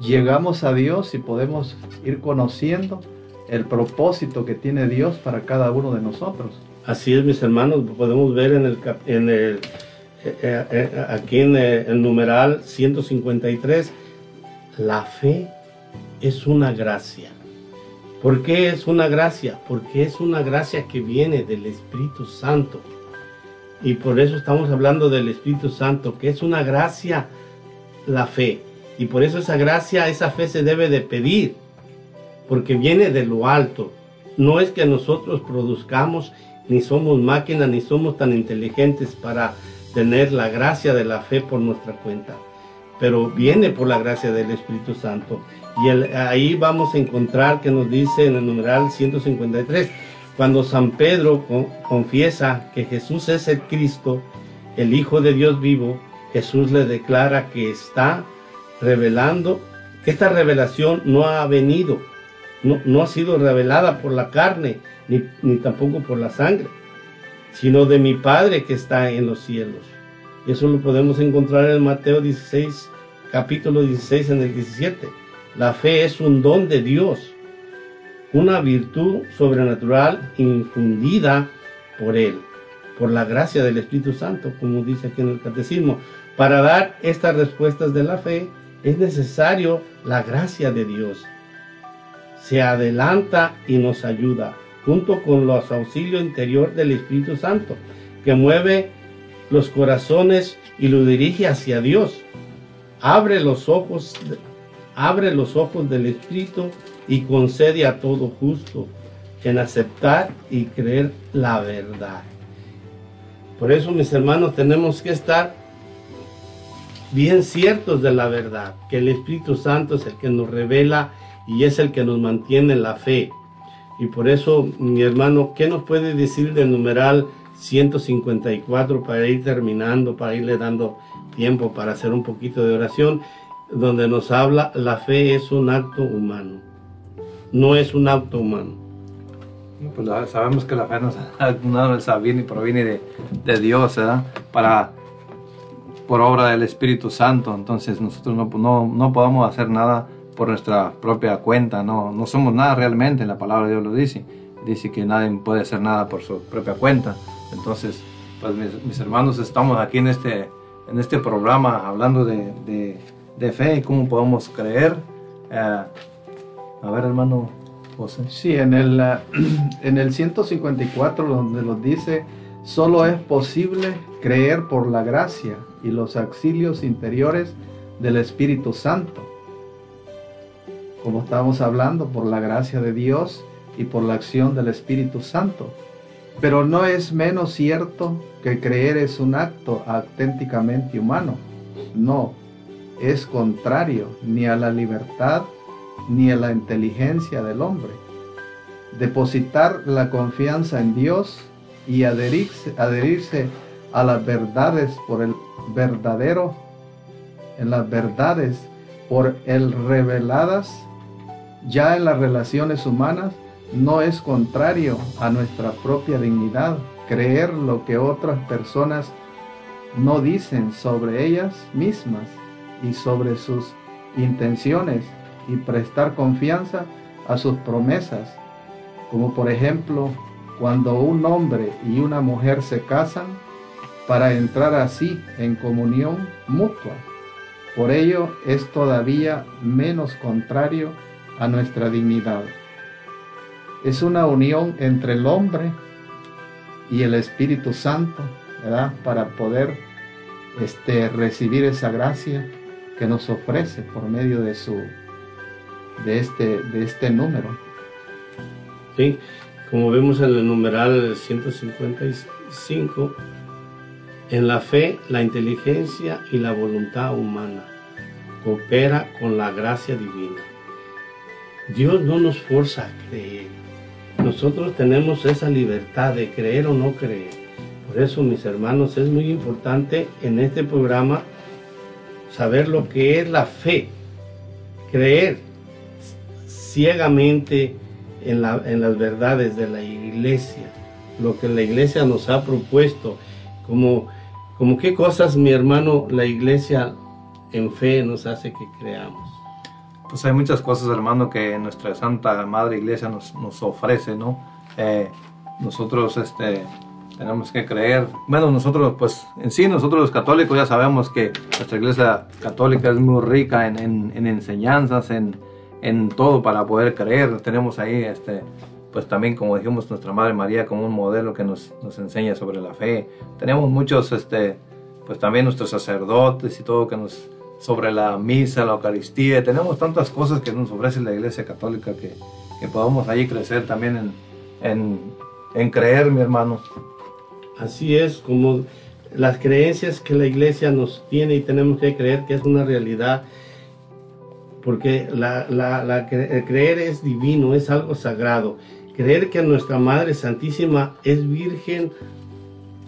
llegamos a Dios y podemos ir conociendo el propósito que tiene Dios para cada uno de nosotros. Así es, mis hermanos, podemos ver en el, en el eh, eh, eh, aquí en el numeral 153, la fe es una gracia. ¿Por qué es una gracia? Porque es una gracia que viene del Espíritu Santo. Y por eso estamos hablando del Espíritu Santo, que es una gracia la fe. Y por eso esa gracia, esa fe se debe de pedir porque viene de lo alto. No es que nosotros produzcamos, ni somos máquinas, ni somos tan inteligentes para tener la gracia de la fe por nuestra cuenta, pero viene por la gracia del Espíritu Santo. Y ahí vamos a encontrar que nos dice en el numeral 153, cuando San Pedro confiesa que Jesús es el Cristo, el Hijo de Dios vivo, Jesús le declara que está revelando, que esta revelación no ha venido no, ha sido revelada por la carne, ni, ni tampoco por la sangre, sino de mi Padre que está en los cielos. Eso lo podemos encontrar en Mateo 16, capítulo 16 en el 17. La fe es un don de Dios, una virtud sobrenatural infundida por Él, por la gracia del Espíritu Santo, como dice aquí en el Catecismo. Para dar estas respuestas de la fe es necesario la gracia de Dios. Se adelanta y nos ayuda, junto con los auxilios interior del Espíritu Santo, que mueve los corazones y lo dirige hacia Dios. Abre los ojos, abre los ojos del Espíritu y concede a todo justo en aceptar y creer la verdad. Por eso, mis hermanos, tenemos que estar bien ciertos de la verdad, que el Espíritu Santo es el que nos revela y es el que nos mantiene en la fe. Y por eso, mi hermano, ¿qué nos puede decir del numeral 154 para ir terminando, para irle dando tiempo para hacer un poquito de oración, donde nos habla, la fe es un acto humano, no es un acto humano. Pues sabemos que la fe no es viene y proviene de, de Dios, ¿verdad? Para, por obra del Espíritu Santo, entonces nosotros no, no, no podemos hacer nada por nuestra propia cuenta, no, no somos nada realmente, la palabra de Dios lo dice, dice que nadie puede hacer nada por su propia cuenta, entonces, pues mis, hermanos, estamos aquí en este, en este programa hablando de, fe y cómo podemos creer. Eh, a ver, hermano José. Sí, en el, eh, en el 154 donde nos dice, solo es posible creer por la gracia y los auxilios interiores del Espíritu Santo. Como estamos hablando, por la gracia de Dios y por la acción del Espíritu Santo. Pero no es menos cierto que creer es un acto auténticamente humano. No, es contrario ni a la libertad ni a la inteligencia del hombre. Depositar la confianza en Dios y adherirse, adherirse a las verdades por el verdadero, en las verdades por el reveladas ya en las relaciones humanas no es contrario a nuestra propia dignidad creer lo que otras personas no dicen sobre ellas mismas y sobre sus intenciones y prestar confianza a sus promesas, como por ejemplo cuando un hombre y una mujer se casan para entrar así en comunión mutua. Por ello es todavía menos contrario a nuestra dignidad es una unión entre el hombre y el Espíritu Santo, ¿verdad? Para poder este, recibir esa gracia que nos ofrece por medio de su de este de este número. Sí, como vemos en el numeral 155, en la fe, la inteligencia y la voluntad humana coopera con la gracia divina. Dios no nos forza a creer, nosotros tenemos esa libertad de creer o no creer. Por eso, mis hermanos, es muy importante en este programa saber lo que es la fe, creer ciegamente en, las verdades de la iglesia, lo que la iglesia nos ha propuesto, como, como qué cosas, mi hermano, la iglesia en fe nos hace que creamos. Pues hay muchas cosas, hermano, que nuestra Santa Madre Iglesia nos, nos ofrece, ¿no? Eh, nosotros este, tenemos que creer, bueno, nosotros, pues en sí, nosotros los católicos ya sabemos que nuestra Iglesia Católica es muy rica en, en, enseñanzas, en, todo para poder creer. Tenemos ahí, este, pues también, como dijimos, nuestra Madre María como un modelo que nos, nos enseña sobre la fe. Tenemos muchos, este, pues también nuestros sacerdotes y todo que nos sobre la misa, la Eucaristía. Tenemos tantas cosas que nos ofrece la Iglesia Católica que, que podamos ahí crecer también en, en, creer, mi hermano. Así es, como las creencias que la Iglesia nos tiene y tenemos que creer que es una realidad, porque la, creer es divino, es algo sagrado. Creer que nuestra Madre Santísima es virgen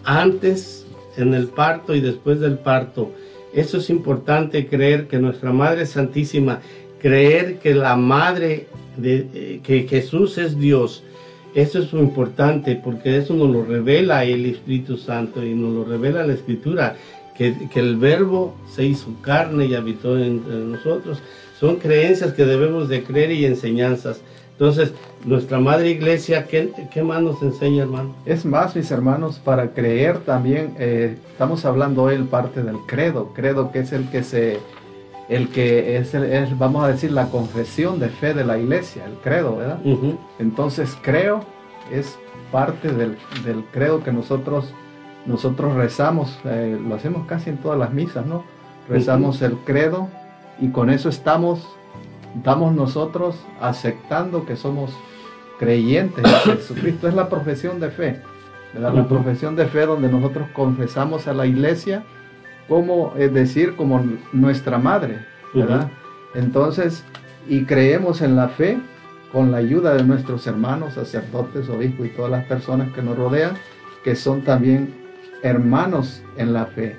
antes en el parto y después del parto eso es importante creer que nuestra Madre Santísima, creer que la Madre de eh, que Jesús es Dios. Eso es importante porque eso nos lo revela el Espíritu Santo y nos lo revela la Escritura, que, que el verbo se hizo carne y habitó entre nosotros. Son creencias que debemos de creer y enseñanzas. Entonces, nuestra madre iglesia, ¿qué, qué más nos enseña, hermano? Es más, mis hermanos, para creer también, eh, estamos hablando hoy en parte del credo, credo que es el que se, el que es, el, es, vamos a decir, la confesión de fe de la iglesia, el credo, ¿verdad? Entonces, creo es parte del, del credo que nosotros, nosotros rezamos, eh, lo hacemos casi en todas las misas, ¿no? Rezamos el credo y con eso estamos, estamos nosotros aceptando que somos creyentes en Jesucristo. Es la profesión de fe, ¿verdad? La profesión de fe donde nosotros confesamos a la iglesia como, es decir, como nuestra madre, ¿verdad? Entonces, y creemos en la fe con la ayuda de nuestros hermanos, sacerdotes, obispos y todas las personas que nos rodean, que son también hermanos en la fe.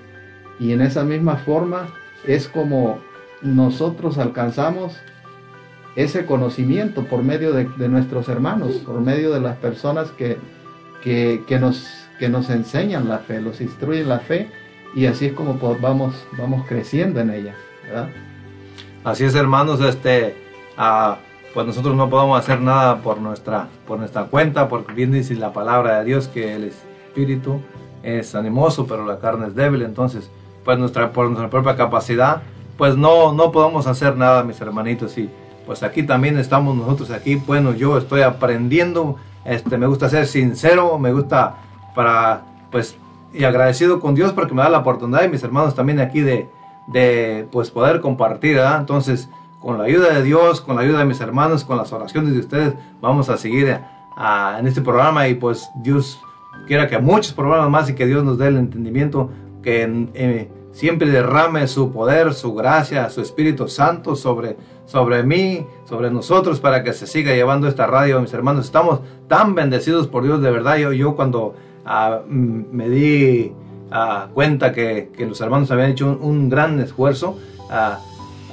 Y en esa misma forma es como nosotros alcanzamos ese conocimiento por medio de, de nuestros hermanos, por medio de las personas que, que, que nos, que nos enseñan la fe, los instruyen la fe, y así es como vamos, vamos creciendo en ella, ¿verdad? Así es, hermanos, este, ah, pues nosotros no podemos hacer nada por nuestra, por nuestra cuenta, porque bien dice la palabra de Dios que el espíritu es animoso, pero la carne es débil. Entonces, pues nuestra, por nuestra propia capacidad, pues no, no podemos hacer nada, mis hermanitos. Y pues aquí también estamos nosotros aquí. Bueno, yo estoy aprendiendo, este, me gusta ser sincero, me gusta para, pues, y agradecido con Dios porque me da la oportunidad y mis hermanos también aquí de, de pues poder compartir. Entonces, con la ayuda de Dios, con la ayuda de mis hermanos, con las oraciones de ustedes, vamos a seguir ah, en este programa y pues Dios quiera que muchos programas más y que Dios nos dé el entendimiento, que eh, siempre derrame su poder, su gracia, su Espíritu Santo sobre, sobre mí, sobre nosotros, para que se siga llevando esta radio, mis hermanos. Estamos tan bendecidos por Dios, de verdad. Yo, yo cuando mm, me di cuenta que, los hermanos habían hecho un, gran esfuerzo,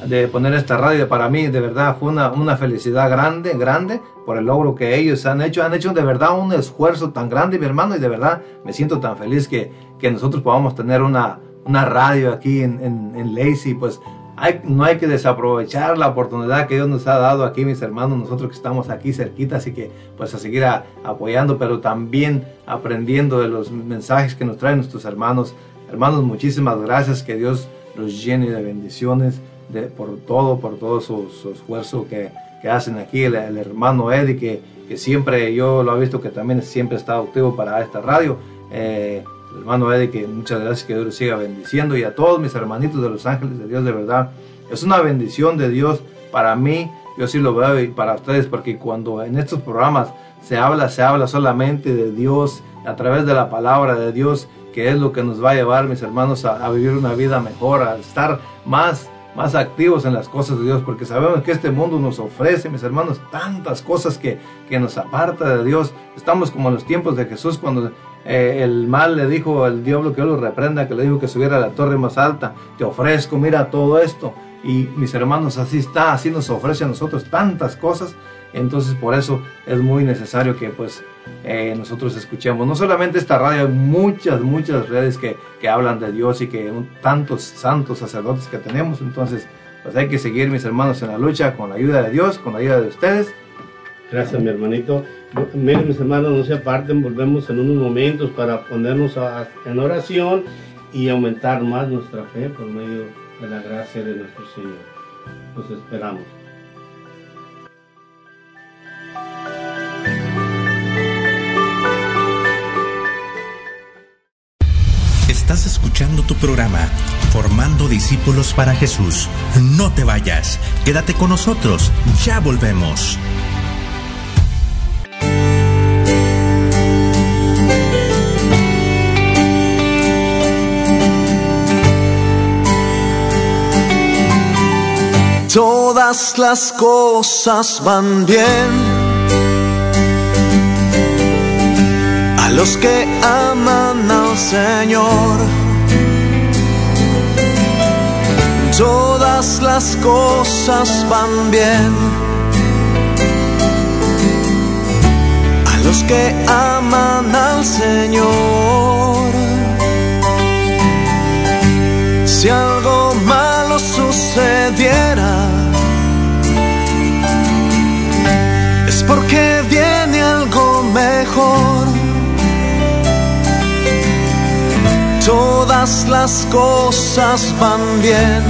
de poner esta radio para mí de verdad fue una, felicidad grande, grande por el logro que ellos han hecho. Han hecho de verdad un esfuerzo tan grande, mi hermano, y de verdad me siento tan feliz que, nosotros podamos tener una, una radio aquí en, en, en Lacey. Pues no hay que desaprovechar la oportunidad que Dios nos ha dado aquí, mis hermanos, nosotros que estamos aquí cerquita, así que pues a seguir apoyando, pero también aprendiendo de los mensajes que nos traen nuestros hermanos. Hermanos, muchísimas gracias, que Dios los llene de bendiciones de, por todo, por todo su, esfuerzo que, hacen aquí, el, hermano Eddie, que, que siempre yo lo he visto que también siempre está activo para esta radio. Eh, hermano Eddie, que muchas gracias, que Dios lo siga bendiciendo, y a todos mis hermanitos de los ángeles de Dios, de verdad, es una bendición de Dios para mí, yo sí lo veo y para ustedes, porque cuando en estos programas se habla, se habla solamente de Dios, a través de la palabra de Dios, que es lo que nos va a llevar, mis hermanos, a, a vivir una vida mejor, a estar más más activos en las cosas de Dios, porque sabemos que este mundo nos ofrece, mis hermanos, tantas cosas que, que nos aparta de Dios. Estamos como en los tiempos de Jesús, cuando eh, el mal le dijo al diablo que yo lo reprenda, que le dijo que subiera a la torre más alta, te ofrezco, mira todo esto. Y mis hermanos, así está, así nos ofrece a nosotros tantas cosas. Entonces por eso es muy necesario que pues eh, nosotros escuchemos. No solamente esta radio, muchas, muchas redes que, que hablan de Dios y que tantos santos sacerdotes que tenemos. Entonces pues hay que seguir mis hermanos en la lucha con la ayuda de Dios, con la ayuda de ustedes. Gracias, mi hermanito. Miren, mis hermanos, no se aparten, volvemos en unos momentos para ponernos en oración y aumentar más nuestra fe por medio de la gracia de nuestro Señor. Los esperamos. Estás escuchando tu programa, Formando Discípulos para Jesús. No te vayas, quédate con nosotros, ya volvemos. Todas las cosas van bien a los que aman al Señor. Todas las cosas van bien a los que aman al Señor. Si algo sucediera, es porque viene algo mejor. Todas las cosas van bien.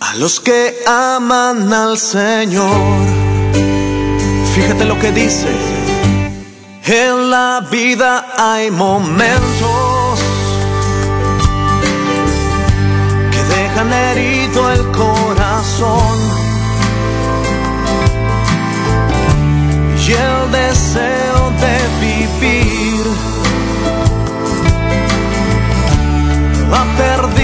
A los que aman al Señor. Fíjate lo que dice. En la vida hay momentos dejan herido el corazón. Y el deseo de vivir. Ha perdido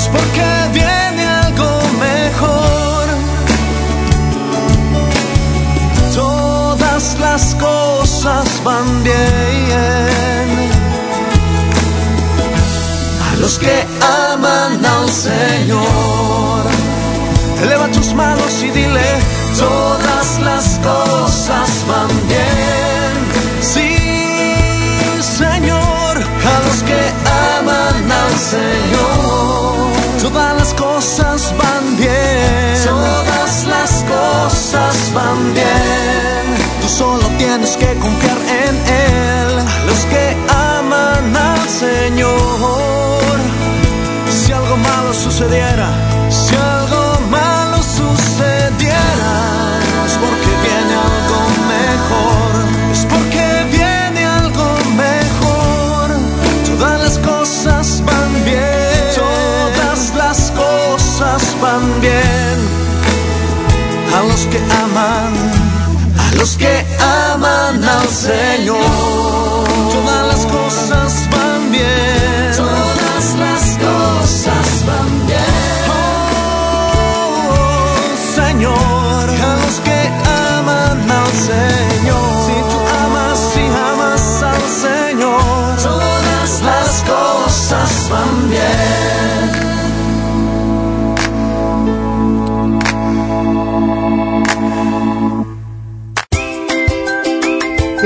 Es porque viene algo mejor. Todas las cosas van bien. A los que aman al Señor, eleva tus manos y dile, todas las cosas van bien. Sí, Señor, a los que aman al Señor, cosas van bien. Todas las cosas van bien. Tú solo tienes que confiar en Él. Los que aman al Señor, si algo malo sucediera, que aman, a los que aman al Señor, todas las cosas van bien, todas las cosas van bien.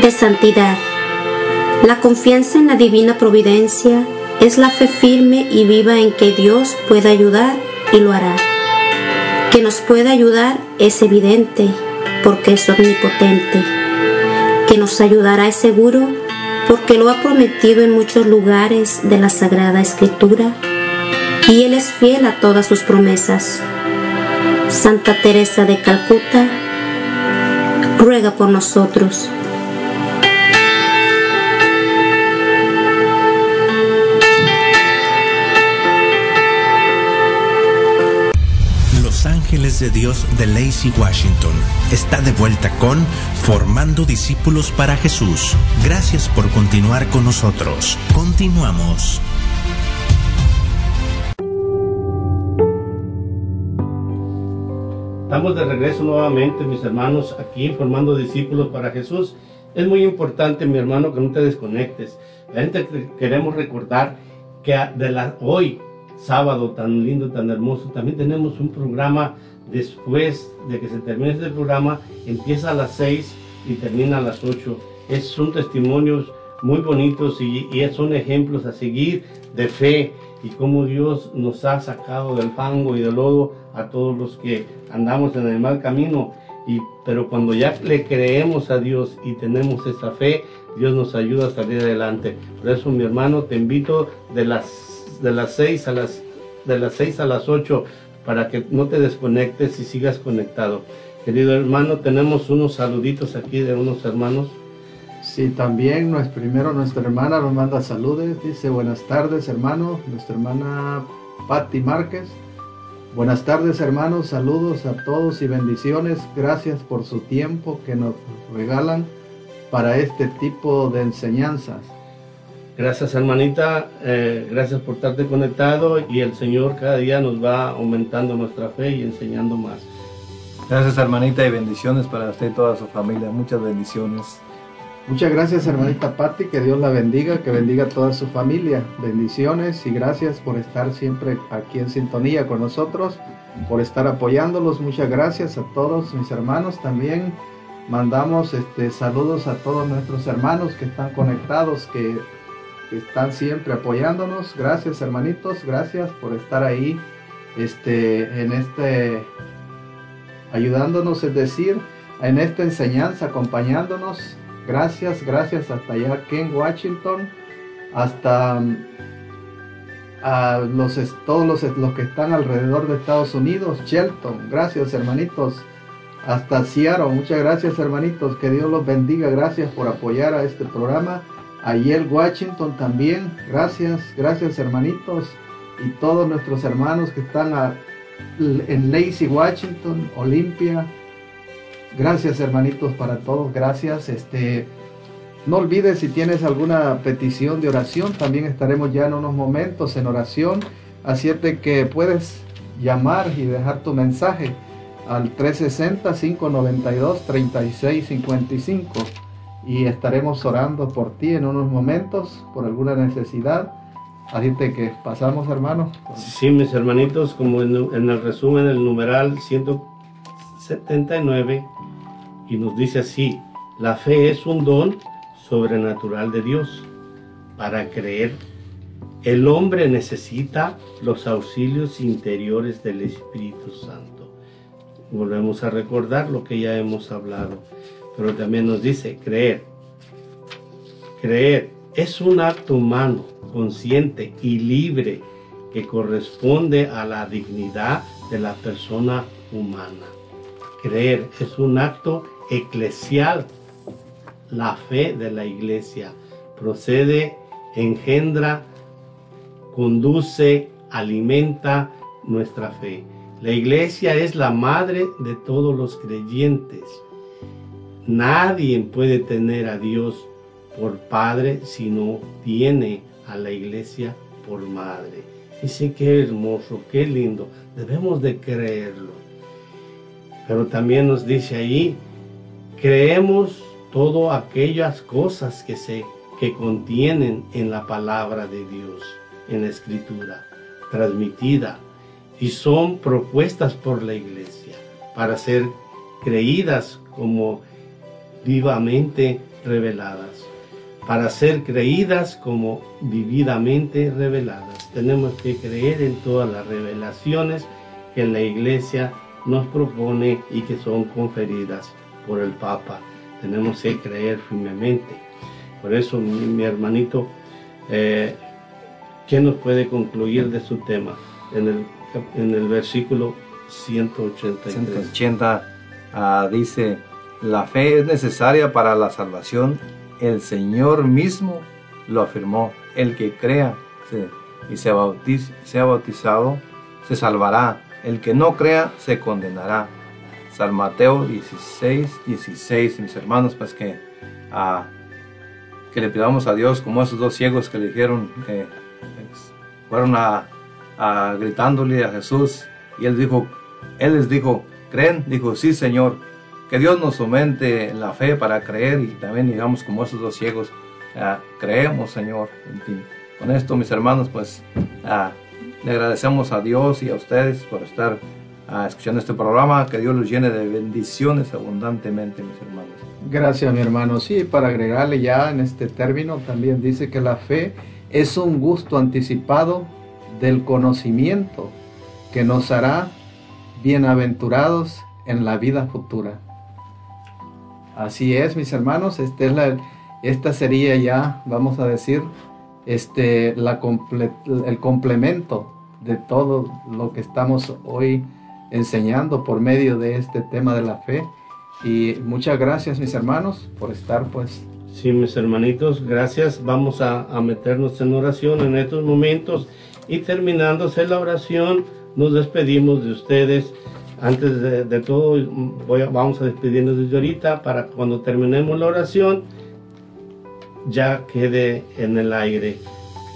De santidad. La confianza en la divina providencia es la fe firme y viva en que Dios puede ayudar y lo hará. Que nos puede ayudar es evidente porque es omnipotente. Que nos ayudará es seguro porque lo ha prometido en muchos lugares de la Sagrada Escritura y Él es fiel a todas sus promesas. Santa Teresa de Calcuta, ruega por nosotros. De Dios de Lacey Washington está de vuelta con Formando Discípulos para Jesús. Gracias por continuar con nosotros. Continuamos. Estamos de regreso nuevamente, mis hermanos, aquí formando discípulos para Jesús. Es muy importante, mi hermano, que no te desconectes. La gente que- queremos recordar que de la, hoy, sábado tan lindo, tan hermoso, también tenemos un programa después de que se termine este programa, empieza a las 6 y termina a las 8. Es, son testimonios muy bonitos y, y son ejemplos a seguir de fe y cómo Dios nos ha sacado del fango y del lodo a todos los que andamos en el mal camino. Y, pero cuando ya le creemos a Dios y tenemos esa fe, Dios nos ayuda a salir adelante. Por eso, mi hermano, te invito de las, de las 6 a las, de las 6 a las 8 para que no te desconectes y sigas conectado. Querido hermano, tenemos unos saluditos aquí de unos hermanos. Sí, también nues- primero nuestra hermana nos manda saludos, dice buenas tardes hermano, nuestra hermana Patti Márquez. Buenas tardes hermanos, saludos a todos y bendiciones, gracias por su tiempo que nos regalan para este tipo de enseñanzas. Gracias hermanita, eh, gracias por estarte conectado y el Señor cada día nos va aumentando nuestra fe y enseñando más. Gracias hermanita y bendiciones para usted y toda su familia. Muchas bendiciones. Muchas gracias hermanita Patti, que Dios la bendiga, que bendiga a toda su familia. Bendiciones y gracias por estar siempre aquí en sintonía con nosotros, por estar apoyándolos. Muchas gracias a todos mis hermanos también. Mandamos este, saludos a todos nuestros hermanos que están conectados, que, que están siempre apoyándonos. Gracias hermanitos, gracias por estar ahí este, en este ayudándonos, es decir, en esta enseñanza, acompañándonos. Gracias, gracias hasta allá aquí en Washington, hasta mm, a los, todos los, los que están alrededor de Estados Unidos, Shelton, gracias hermanitos, hasta Seattle, muchas gracias hermanitos, que Dios los bendiga, gracias por apoyar a este programa, a Yale, Washington también, gracias, gracias hermanitos, y todos nuestros hermanos que están en Lacey, Washington, Olympia, Gracias hermanitos para todos, gracias. Este, no olvides si tienes alguna petición de oración, también estaremos ya en unos momentos en oración. Así es que puedes llamar y dejar tu mensaje al 360-592-3655 y estaremos orando por ti en unos momentos por alguna necesidad. Así que pasamos hermanos. Sí, mis hermanitos, como en, en el resumen, el numeral 179, y nos dice así, la fe es un don sobrenatural de Dios. Para creer, el hombre necesita los auxilios interiores del Espíritu Santo. Volvemos a recordar lo que ya hemos hablado, pero también nos dice creer. Creer es un acto humano, consciente y libre que corresponde a la dignidad de la persona humana. Creer es un acto eclesial. La fe de la iglesia procede, engendra, conduce, alimenta nuestra fe. La iglesia es la madre de todos los creyentes. Nadie puede tener a Dios por padre si no tiene a la iglesia por madre. Dice qué hermoso, qué lindo. Debemos de creerlo. Pero también nos dice ahí, creemos todas aquellas cosas que se que contienen en la palabra de Dios, en la escritura, transmitida y son propuestas por la iglesia para ser creídas como vivamente reveladas. para ser creídas como vividamente reveladas. Tenemos que creer en todas las revelaciones que la iglesia nos propone y que son conferidas por el Papa. Tenemos que creer firmemente. Por eso, mi, hermanito, eh, ¿qué nos puede concluir de su tema? En el, en el versículo 183. 180 ah, dice, la fe es necesaria para la salvación. El Señor mismo lo afirmó. El que crea y se sea bautizado se salvará. El que no crea se condenará. San Mateo 16, 16, mis hermanos, pues que, ah, que le pidamos a Dios como esos dos ciegos que le dijeron que fueron a, a gritándole a Jesús y él dijo, él les dijo, ¿creen? Dijo, sí Señor, que Dios nos aumente la fe para creer y también digamos como esos dos ciegos, ah, creemos Señor en ti. Con esto mis hermanos pues ah, le agradecemos a Dios y a ustedes por estar uh, escuchando este programa. Que Dios los llene de bendiciones abundantemente, mis hermanos. Gracias, mi hermano. Sí, para agregarle ya en este término, también dice que la fe es un gusto anticipado del conocimiento que nos hará bienaventurados en la vida futura. Así es, mis hermanos, este esta sería ya, vamos a decir, este, el complemento de todo lo que estamos hoy enseñando por medio de este tema de la fe. Y muchas gracias mis hermanos por estar pues. Sí, mis hermanitos, gracias. Vamos a, meternos en oración en estos momentos y terminándose la oración, nos despedimos de ustedes. Antes de, todo, voy vamos a despedirnos desde ahorita para cuando terminemos la oración ya quede en el aire.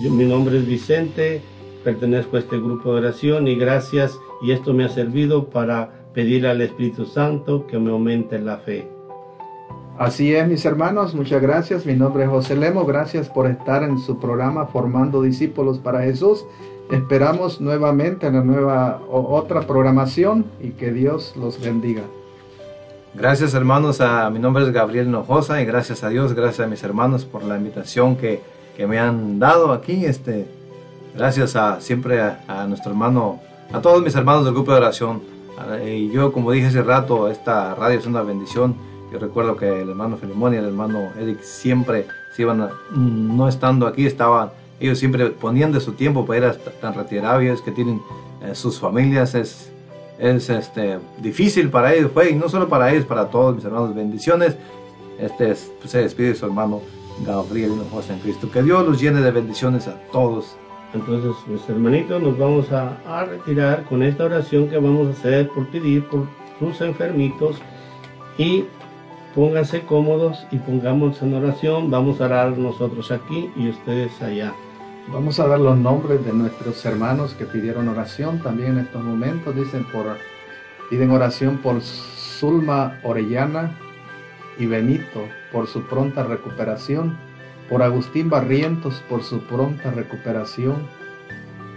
mi nombre es Vicente, pertenezco a este grupo de oración y gracias y esto me ha servido para pedir al Espíritu Santo que me aumente la fe. Así es, mis hermanos, muchas gracias. Mi nombre es José Lemo, gracias por estar en su programa Formando Discípulos para Jesús. Esperamos nuevamente en la nueva otra programación y que Dios los bendiga. Gracias hermanos, a mi nombre es Gabriel Nojosa y gracias a Dios, gracias a mis hermanos por la invitación que, que me han dado aquí. Este, gracias a siempre a, nuestro hermano, a todos mis hermanos del grupo de oración. Y yo, como dije hace rato, esta radio es una bendición. Yo recuerdo que el hermano Filimón y el hermano Eric siempre se iban, no estando aquí, estaban, ellos siempre ponían de su tiempo para ir a tan retirados que tienen eh, sus familias. Es, es este, difícil para ellos, fue, y no solo para ellos, para todos mis hermanos, bendiciones. Este se despide su hermano Gabriel José en Cristo. Que Dios los llene de bendiciones a todos. Entonces, mis hermanitos, nos vamos a, a retirar con esta oración que vamos a hacer por pedir por sus enfermitos y pónganse cómodos y pongamos en oración. Vamos a orar nosotros aquí y ustedes allá. Vamos a dar los nombres de nuestros hermanos que pidieron oración también en estos momentos. Dicen por, piden oración por Zulma Orellana y Benito por su pronta recuperación, por Agustín Barrientos por su pronta recuperación,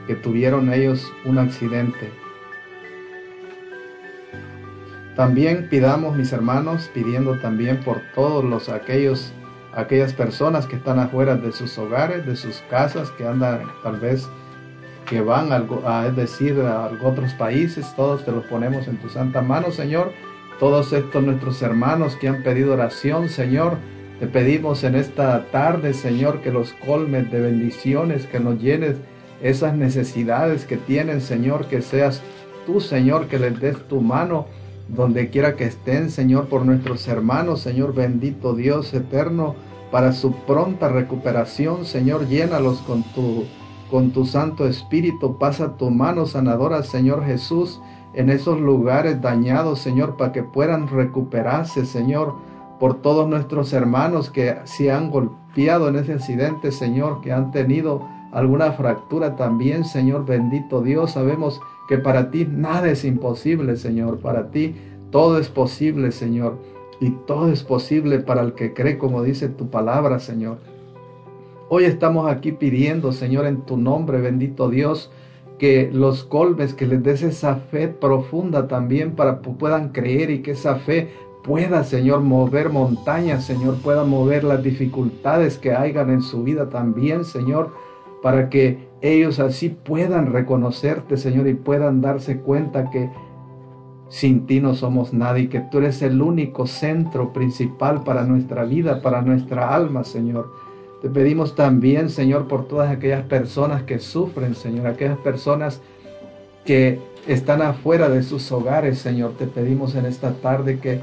que tuvieron ellos un accidente. También pidamos, mis hermanos, pidiendo también por todos los aquellos aquellas personas que están afuera de sus hogares, de sus casas, que andan tal vez que van a, es decir, a otros países, todos te los ponemos en tu santa mano, Señor. Todos estos nuestros hermanos que han pedido oración, Señor, te pedimos en esta tarde, Señor, que los colmes de bendiciones, que nos llenes esas necesidades que tienen, Señor, que seas tú, Señor, que les des tu mano donde quiera que estén, Señor, por nuestros hermanos, Señor, bendito Dios eterno para su pronta recuperación. Señor, llénalos con tu, con tu Santo Espíritu. Pasa tu mano sanadora, Señor Jesús, en esos lugares dañados, Señor, para que puedan recuperarse, Señor, por todos nuestros hermanos que se han golpeado en ese accidente, Señor, que han tenido alguna fractura también, Señor, bendito Dios. Sabemos que para ti nada es imposible, Señor. Para ti todo es posible, Señor. Y todo es posible para el que cree, como dice tu palabra, Señor. Hoy estamos aquí pidiendo, Señor, en tu nombre, bendito Dios, que los colmes, que les des esa fe profunda también para que puedan creer y que esa fe pueda, Señor, mover montañas, Señor, pueda mover las dificultades que hayan en su vida también, Señor, para que ellos así puedan reconocerte, Señor, y puedan darse cuenta que sin ti no somos nadie, que tú eres el único centro principal para nuestra vida, para nuestra alma, Señor. Te pedimos también, Señor, por todas aquellas personas que sufren, Señor, aquellas personas que están afuera de sus hogares, Señor. Te pedimos en esta tarde que,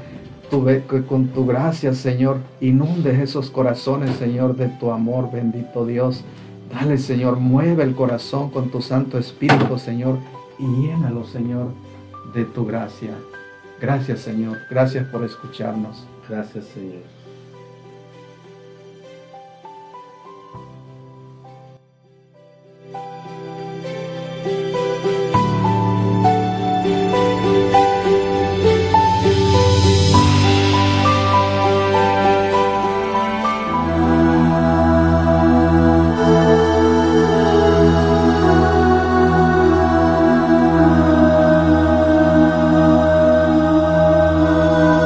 que con tu gracia, Señor, inundes esos corazones, Señor, de tu amor, bendito Dios. Dale, Señor, mueve el corazón con tu Santo Espíritu, Señor, y llénalo, Señor, de tu gracia. Gracias, Señor. Gracias por escucharnos. Gracias, Señor.